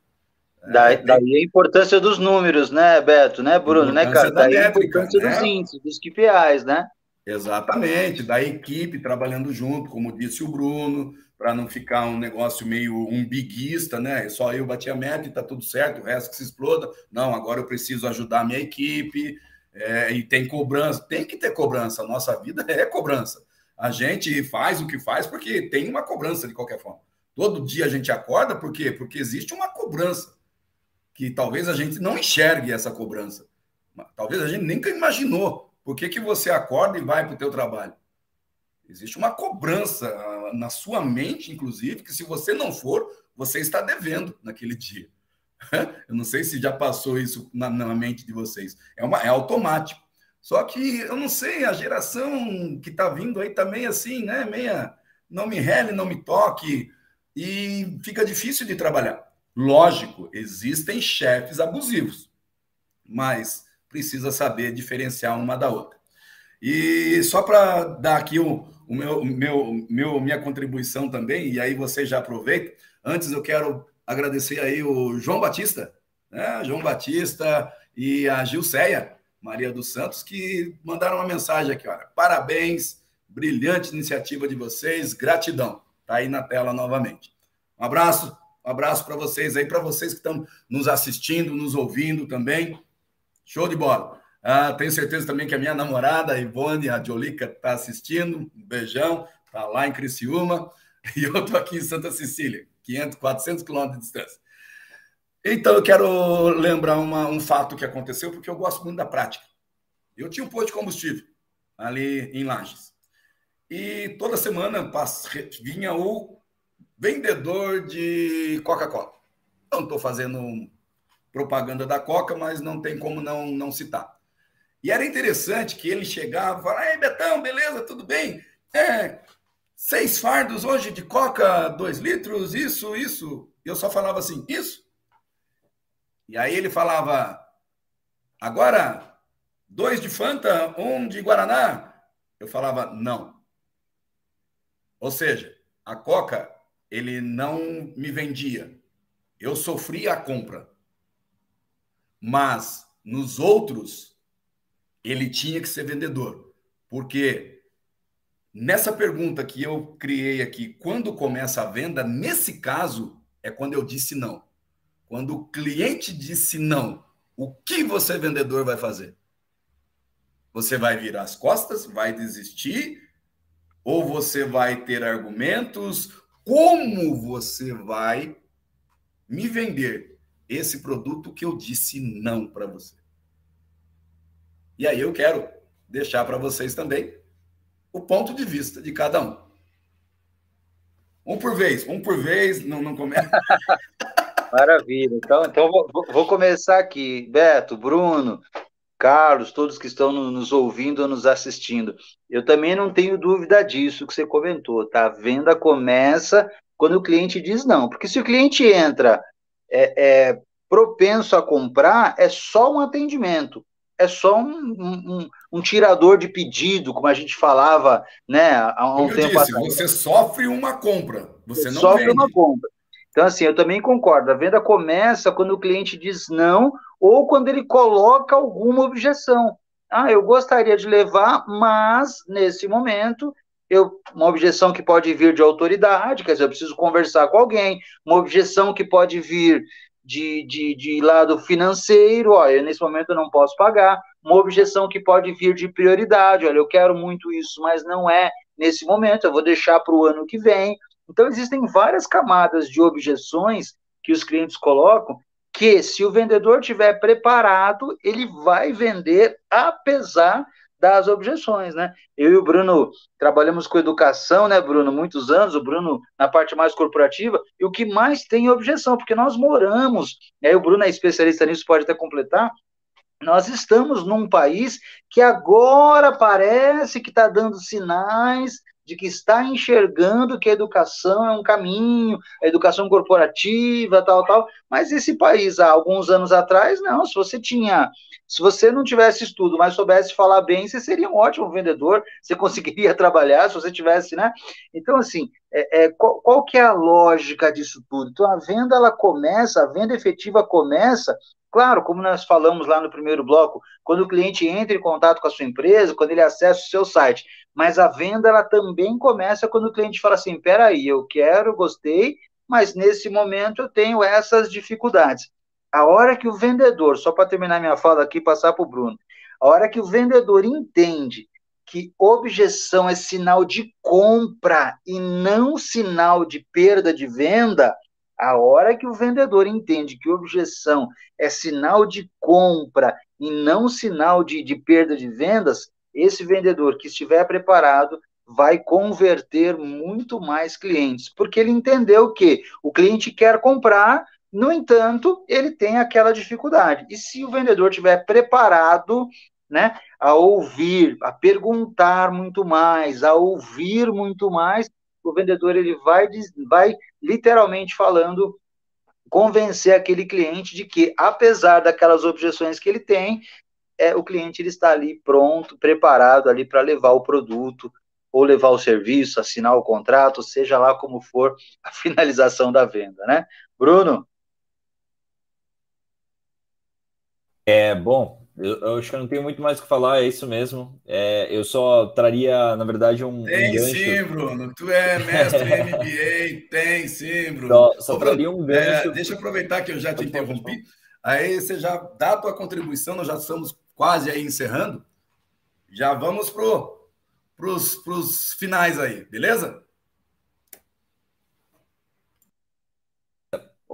Daí, é, daí a importância dos números, né, Beto, né, Bruno, né, cara? Daí métrica, a importância né? dos índices, dos KPIs, né? Exatamente, da equipe trabalhando junto, como disse o Bruno, para não ficar um negócio meio umbiguista, né? Só eu bati a meta e tá tudo certo, o resto que se exploda. Não, agora eu preciso ajudar a minha equipe, é, e tem cobrança, tem que ter cobrança. A nossa vida é cobrança. A gente faz o que faz porque tem uma cobrança de qualquer forma. Todo dia a gente acorda, por quê? Porque existe uma cobrança que talvez a gente não enxergue essa cobrança. Talvez a gente nunca imaginou. Por que, que você acorda e vai para o teu trabalho? Existe uma cobrança ah, na sua mente, inclusive, que se você não for, você está devendo naquele dia. [laughs] Eu não sei se já passou isso na, na mente de vocês. É, uma, é automático. Só que eu não sei, a geração que está vindo aí também assim, né? Meia não me rele, não me toque, e fica difícil de trabalhar. Lógico, existem chefes abusivos, mas precisa saber diferenciar uma da outra. E só para dar aqui o, o meu, meu, meu, minha contribuição também, e aí você já aproveita. Antes eu quero agradecer aí o João Batista, né? João Batista e a Gilceia Maria dos Santos, que mandaram uma mensagem aqui, olha, parabéns, brilhante iniciativa de vocês, gratidão. Tá aí na tela novamente. Um abraço, um abraço para vocês aí, para vocês que estão nos assistindo, nos ouvindo também. Show de bola. Ah, tenho certeza também que a minha namorada, a Ivone, a Jolica, está assistindo. Um beijão, está lá em Criciúma. [laughs] E eu estou aqui em Santa Cecília, 500, 400 quilômetros de distância. Então, eu quero lembrar uma, um fato que aconteceu, porque eu gosto muito da prática. Eu tinha um posto de combustível ali em Lages. E toda semana vinha o vendedor de Coca-Cola. Não estou fazendo propaganda da Coca, mas não tem como não, não citar. E era interessante que ele chegava e falava: Ei, Betão, beleza, tudo bem? É, seis fardos hoje de coca, dois litros, isso, isso. E eu só falava assim, isso. E aí ele falava, agora, dois de Fanta, um de Guaraná. Eu falava, não. Ou seja, a Coca, ele não me vendia. Eu sofria a compra. Mas nos outros, ele tinha que ser vendedor. Porque nessa pergunta que eu criei aqui, quando começa a venda, nesse caso, é quando eu disse não. Quando o cliente disse não, o que você, vendedor, vai fazer? Você vai virar as costas, vai desistir, ou você vai ter argumentos? Como você vai me vender esse produto que eu disse não para você? E aí eu quero deixar para vocês também o ponto de vista de cada um. Um por vez, um por vez, não, não começa. [laughs] Maravilha. Então, então vou, vou, começar aqui. Beto, Bruno, Carlos, todos que estão nos ouvindo ou nos assistindo. Eu também não tenho dúvida disso que você comentou, tá? A venda começa quando o cliente diz não. Porque se o cliente entra é, é propenso a comprar, é só um atendimento é só um, um, um, tirador de pedido, como a gente falava, né, há um tempo disse, atrás. Você sofre uma compra, você, não sofre vende. uma compra. Então, assim, eu também concordo. A venda começa quando o cliente diz não ou quando ele coloca alguma objeção. Ah, eu gostaria de levar, mas nesse momento eu, uma objeção que pode vir de autoridade, quer dizer, eu preciso conversar com alguém, uma objeção que pode vir de, de, de lado financeiro, olha, nesse momento eu não posso pagar, uma objeção que pode vir de prioridade, olha, eu quero muito isso, mas não é nesse momento, eu vou deixar para o ano que vem. Então, existem várias camadas de objeções que os clientes colocam, que se o vendedor tiver preparado, ele vai vender apesar das objeções, né? Eu e o Bruno trabalhamos com educação, né, Bruno, muitos anos, o Bruno na parte mais corporativa, e o que mais tem objeção, porque nós moramos, aí né, o Bruno é especialista nisso, pode até completar, nós estamos num país que agora parece que está dando sinais de que está enxergando que a educação é um caminho, a educação corporativa, tal, tal, mas esse país, há alguns anos atrás, não, se você tinha, se você não tivesse estudo, mas soubesse falar bem, você seria um ótimo vendedor, você [laughs] conseguiria trabalhar, se você tivesse, né, então, assim, é, é, qual, qual que é a lógica disso tudo? Então, a venda, ela começa, a venda efetiva começa Claro, como nós falamos lá no primeiro bloco, quando o cliente entra em contato com a sua empresa, quando ele acessa o seu site, mas a venda ela também começa quando o cliente fala assim: peraí, eu quero, gostei, mas nesse momento eu tenho essas dificuldades. A hora que o vendedor, só para terminar minha fala aqui, passar para o Bruno, a hora que o vendedor entende que objeção é sinal de compra e não sinal de perda de venda, a hora que o vendedor entende que objeção é sinal de compra e não sinal de, de perda de vendas, esse vendedor que estiver preparado vai converter muito mais clientes, porque ele entendeu que o cliente quer comprar, no entanto, ele tem aquela dificuldade. E se o vendedor estiver preparado, né, a ouvir, a perguntar muito mais, a ouvir muito mais, o vendedor ele vai, vai literalmente falando convencer aquele cliente de que, apesar daquelas objeções que ele tem, é, o cliente ele está ali pronto, preparado ali para levar o produto ou levar o serviço, assinar o contrato, seja lá como for a [laughs] finalização da venda, né? Bruno? É, bom, eu, eu, acho que eu não tenho muito mais o que falar, é isso mesmo. É, eu só traria, na verdade, um. Tem um sim, Bruno. Tu é mestre MBA, tem sim, Bruno. Só, só Ô, traria um gancho. É, deixa eu aproveitar que eu já te interrompi. Aí você já dá a tua contribuição, nós já estamos quase aí encerrando. Já vamos para os finais aí, beleza?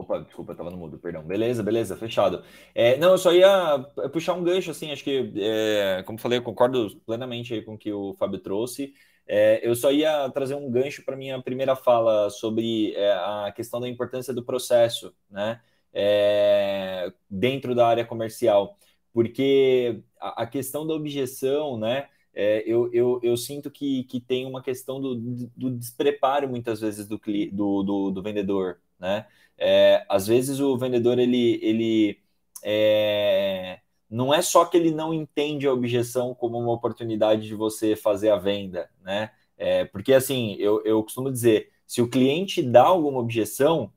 Opa, desculpa, estava no mudo, perdão. Beleza, beleza, fechado. É, não, eu só ia puxar um gancho, assim, acho que, é, como falei, eu concordo plenamente aí com o que o Fábio trouxe. É, eu só ia trazer um gancho para minha primeira fala sobre é, a questão da importância do processo, né, é, dentro da área comercial, porque a, a questão da objeção, né, é, eu, eu, eu, sinto que, que tem uma questão do, do despreparo muitas vezes do, do, do, do vendedor, né? É, às vezes o vendedor ele, ele é, não é só que ele não entende a objeção como uma oportunidade de você fazer a venda, né? É, porque assim, eu, eu costumo dizer, se o cliente dá alguma objeção,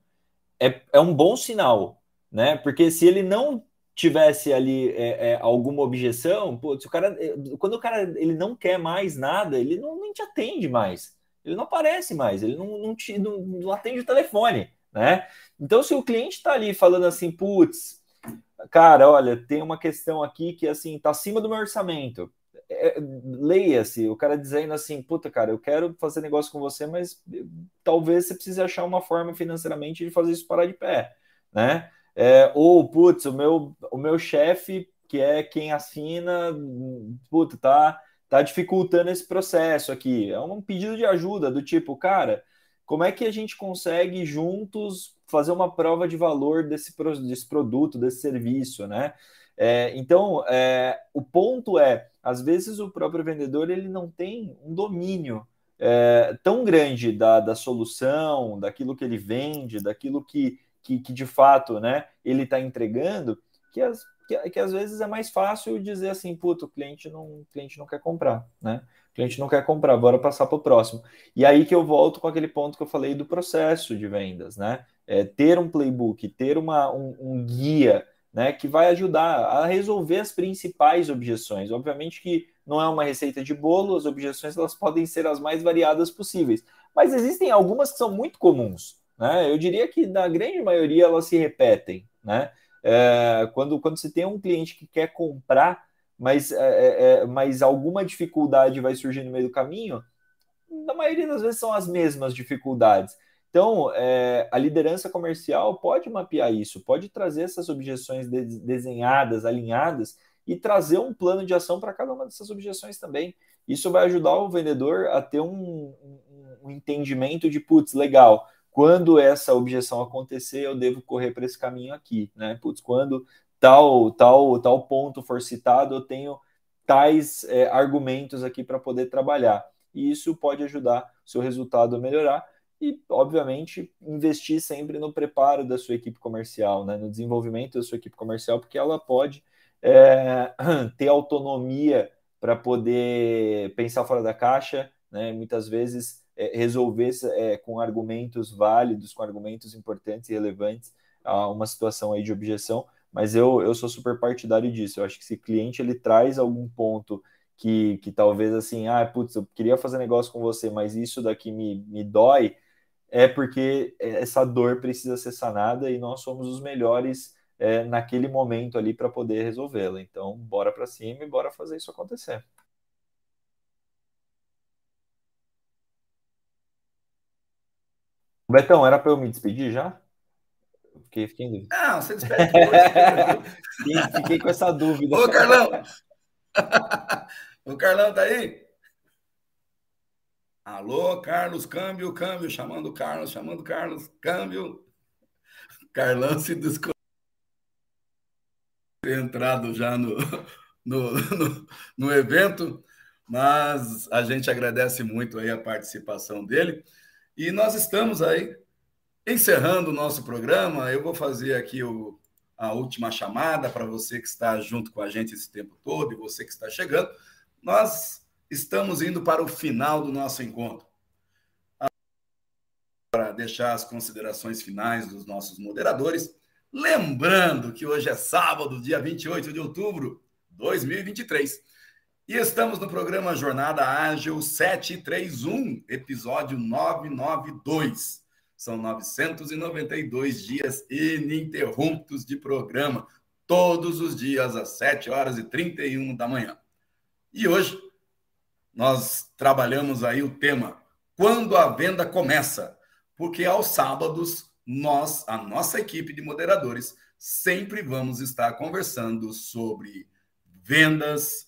é, é um bom sinal, né? Porque se ele não tivesse ali é, é, alguma objeção, pô, o cara, é, quando o cara ele não quer mais nada, ele não nem te atende mais, ele não aparece mais, ele não, não, te, não, não atende o telefone, né? Então, se o cliente está ali falando assim, putz, cara, olha, tem uma questão aqui que assim tá acima do meu orçamento. É, Leia-se, o cara dizendo assim, puta, cara, eu quero fazer negócio com você, mas talvez você precise achar uma forma financeiramente de fazer isso parar de pé, né? É, ou, putz, o meu, o meu chefe, que é quem assina, puta, tá, tá dificultando esse processo aqui. É um pedido de ajuda do tipo, cara, como é que a gente consegue juntos fazer uma prova de valor desse, desse produto, desse serviço, né? É, então, é, o ponto é, às vezes o próprio vendedor ele não tem um domínio é, tão grande da, da solução, daquilo que ele vende, daquilo que, que, que de fato né, ele está entregando, que, as, que, que, às vezes é mais fácil dizer assim, puto, o cliente não, o cliente não quer comprar, né? O cliente não quer comprar, bora passar para o próximo. E aí que eu volto com aquele ponto que eu falei do processo de vendas, né? É, ter um playbook, ter uma, um, um guia né, que vai ajudar a resolver as principais objeções. Obviamente que não é uma receita de bolo, as objeções elas podem ser as mais variadas possíveis, mas existem algumas que são muito comuns. Né? Eu diria que na grande maioria elas se repetem. Né? É, quando, quando você tem um cliente que quer comprar, mas, é, é, é, mas alguma dificuldade vai surgir no meio do caminho, na maioria das vezes são as mesmas dificuldades. Então, é, a liderança comercial pode mapear isso, pode trazer essas objeções de, desenhadas, alinhadas e trazer um plano de ação para cada uma dessas objeções também. Isso vai ajudar o vendedor a ter um, um, entendimento de, putz, legal, quando essa objeção acontecer, eu devo correr para esse caminho aqui, né? Putz, quando tal, tal, tal ponto for citado, eu tenho tais é, argumentos aqui para poder trabalhar. E isso pode ajudar o seu resultado a melhorar e, obviamente, investir sempre no preparo da sua equipe comercial, né? no desenvolvimento da sua equipe comercial, porque ela pode é, [clears throat] ter autonomia para poder pensar fora da caixa, né? muitas vezes é, resolver é, com argumentos válidos, com argumentos importantes e relevantes, a uma situação aí de objeção. Mas eu, eu sou super partidário disso. Eu acho que se cliente ele traz algum ponto que, que talvez assim, ah, putz, eu queria fazer negócio com você, mas isso daqui me, me dói, é porque essa dor precisa ser sanada e nós somos os melhores é, naquele momento ali para poder resolvê-la. Então, bora para cima e bora fazer isso acontecer. Betão, era para eu me despedir já? Fiquei, fiquei em dúvida. Não, você despede depois. [laughs] fiquei com essa dúvida. Ô, Carlão! [laughs] o Carlão tá aí? Alô, Carlos, câmbio, câmbio, chamando o Carlos, chamando o Carlos, câmbio. Carlão se descobriu entrado já no, no, no, no evento, mas a gente agradece muito aí a participação dele. E nós estamos aí encerrando o nosso programa. Eu vou fazer aqui o, a última chamada para você que está junto com a gente esse tempo todo e você que está chegando. Nós estamos indo para o final do nosso encontro. Para deixar as considerações finais dos nossos moderadores, lembrando que hoje é sábado, dia 28 de outubro de 2023. E estamos no programa Jornada Ágil 731, episódio 992. São 992 dias ininterruptos de programa, todos os dias às 7 horas e 31 da manhã. E hoje nós trabalhamos aí o tema Quando a venda começa, porque aos sábados nós, a nossa equipe de moderadores, sempre vamos estar conversando sobre vendas,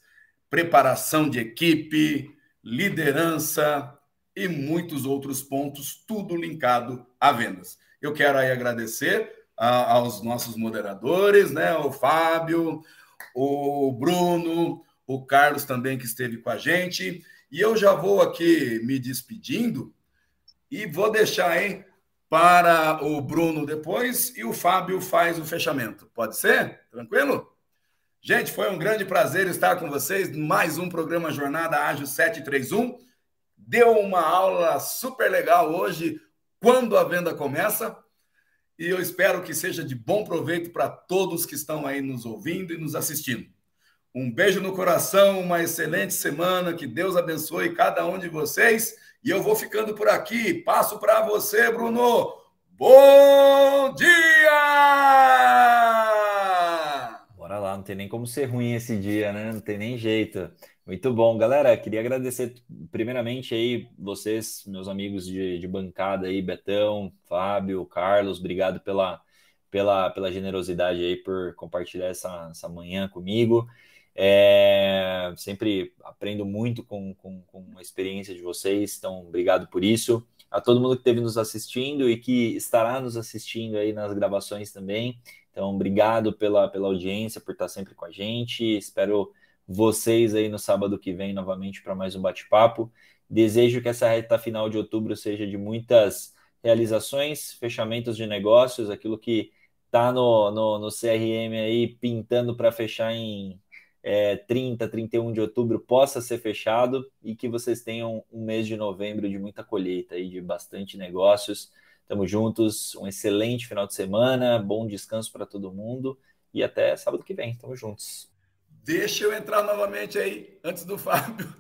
preparação de equipe, liderança e muitos outros pontos, tudo linkado a vendas. Eu quero aí agradecer a, aos nossos moderadores, né? O Fábio, o Bruno, o Carlos também que esteve com a gente. E eu já vou aqui me despedindo e vou deixar, hein, para o Bruno depois e o Fábio faz o fechamento. Pode ser? Tranquilo? Gente, foi um grande prazer estar com vocês. Mais um programa Jornada Ágil 731. Deu uma aula super legal hoje, quando a venda começa. E eu espero que seja de bom proveito para todos que estão aí nos ouvindo e nos assistindo. Um beijo no coração, uma excelente semana, que Deus abençoe cada um de vocês. E eu vou ficando por aqui. Passo para você, Bruno. Bom dia! Bora lá, não tem nem como ser ruim esse dia, né? Não tem nem jeito. Muito bom, galera. Queria agradecer primeiramente aí vocês, meus amigos de, de bancada aí, Betão, Fábio, Carlos, obrigado pela, pela, pela generosidade aí por compartilhar essa, essa manhã comigo. É, sempre aprendo muito com, com, com, a experiência de vocês, então obrigado por isso. A todo mundo que esteve nos assistindo e que estará nos assistindo aí nas gravações também. Então, obrigado pela, pela audiência, por estar sempre com a gente. Espero vocês aí no sábado que vem novamente para mais um bate-papo. Desejo que essa reta final de outubro seja de muitas realizações, fechamentos de negócios, aquilo que está no, no, no CRM aí pintando para fechar em é, 30, 31 de outubro possa ser fechado e que vocês tenham um mês de novembro de muita colheita e de bastante negócios. Tamo juntos, um excelente final de semana, bom descanso para todo mundo e até sábado que vem. Tamo juntos. Deixa eu entrar novamente aí, antes do Fábio.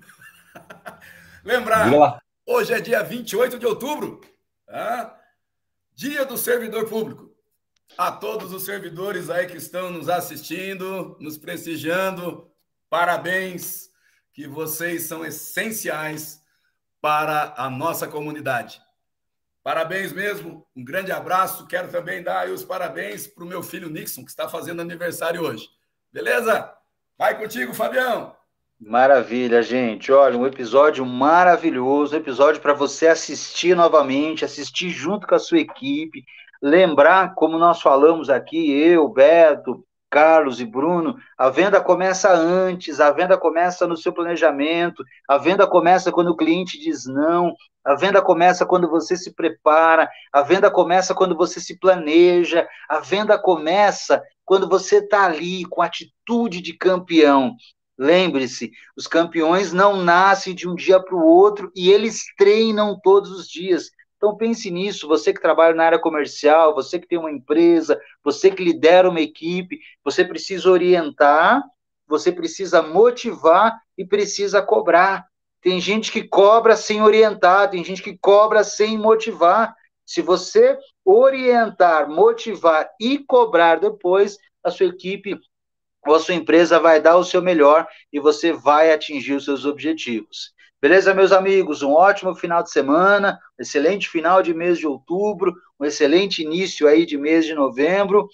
[laughs] Lembrar, hoje é dia 28 de outubro, tá? dia do servidor público a todos os servidores aí que estão nos assistindo, nos prestigiando. Parabéns, que vocês são essenciais para a nossa comunidade. Parabéns mesmo, um grande abraço. Quero também dar os parabéns para o meu filho Nixon, que está fazendo aniversário hoje. Beleza? Vai contigo, Fabião. Maravilha, gente. Olha, um episódio maravilhoso, episódio para você assistir novamente, assistir junto com a sua equipe, lembrar, como nós falamos aqui, eu, Beto, Carlos e Bruno, a venda começa antes, a venda começa no seu planejamento, a venda começa quando o cliente diz não, a venda começa quando você se prepara, a venda começa quando você se planeja, a venda começa quando você está ali com atitude de campeão. Lembre-se, os campeões não nascem de um dia para o outro e eles treinam todos os dias. Então pense nisso, você que trabalha na área comercial, você que tem uma empresa, você que lidera uma equipe, você precisa orientar, você precisa motivar e precisa cobrar. Tem gente que cobra sem orientar, tem gente que cobra sem motivar. Se você orientar, motivar e cobrar depois, a sua equipe ou a sua empresa vai dar o seu melhor e você vai atingir os seus objetivos. Beleza, meus amigos? Um ótimo final de semana, um excelente final de mês de outubro, um excelente início aí de mês de novembro.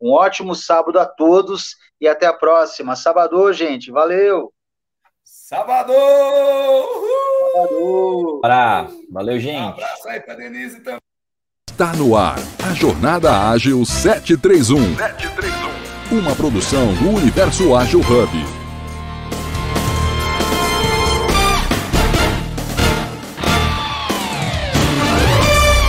Um ótimo sábado a todos e até a próxima. Sábado, gente. Valeu! Sábado! Sábado! Para. Valeu, gente. Um abraço aí para Denise também. Está no ar a Jornada Ágil 731. 731. Uma produção do Universo Ágil Hub.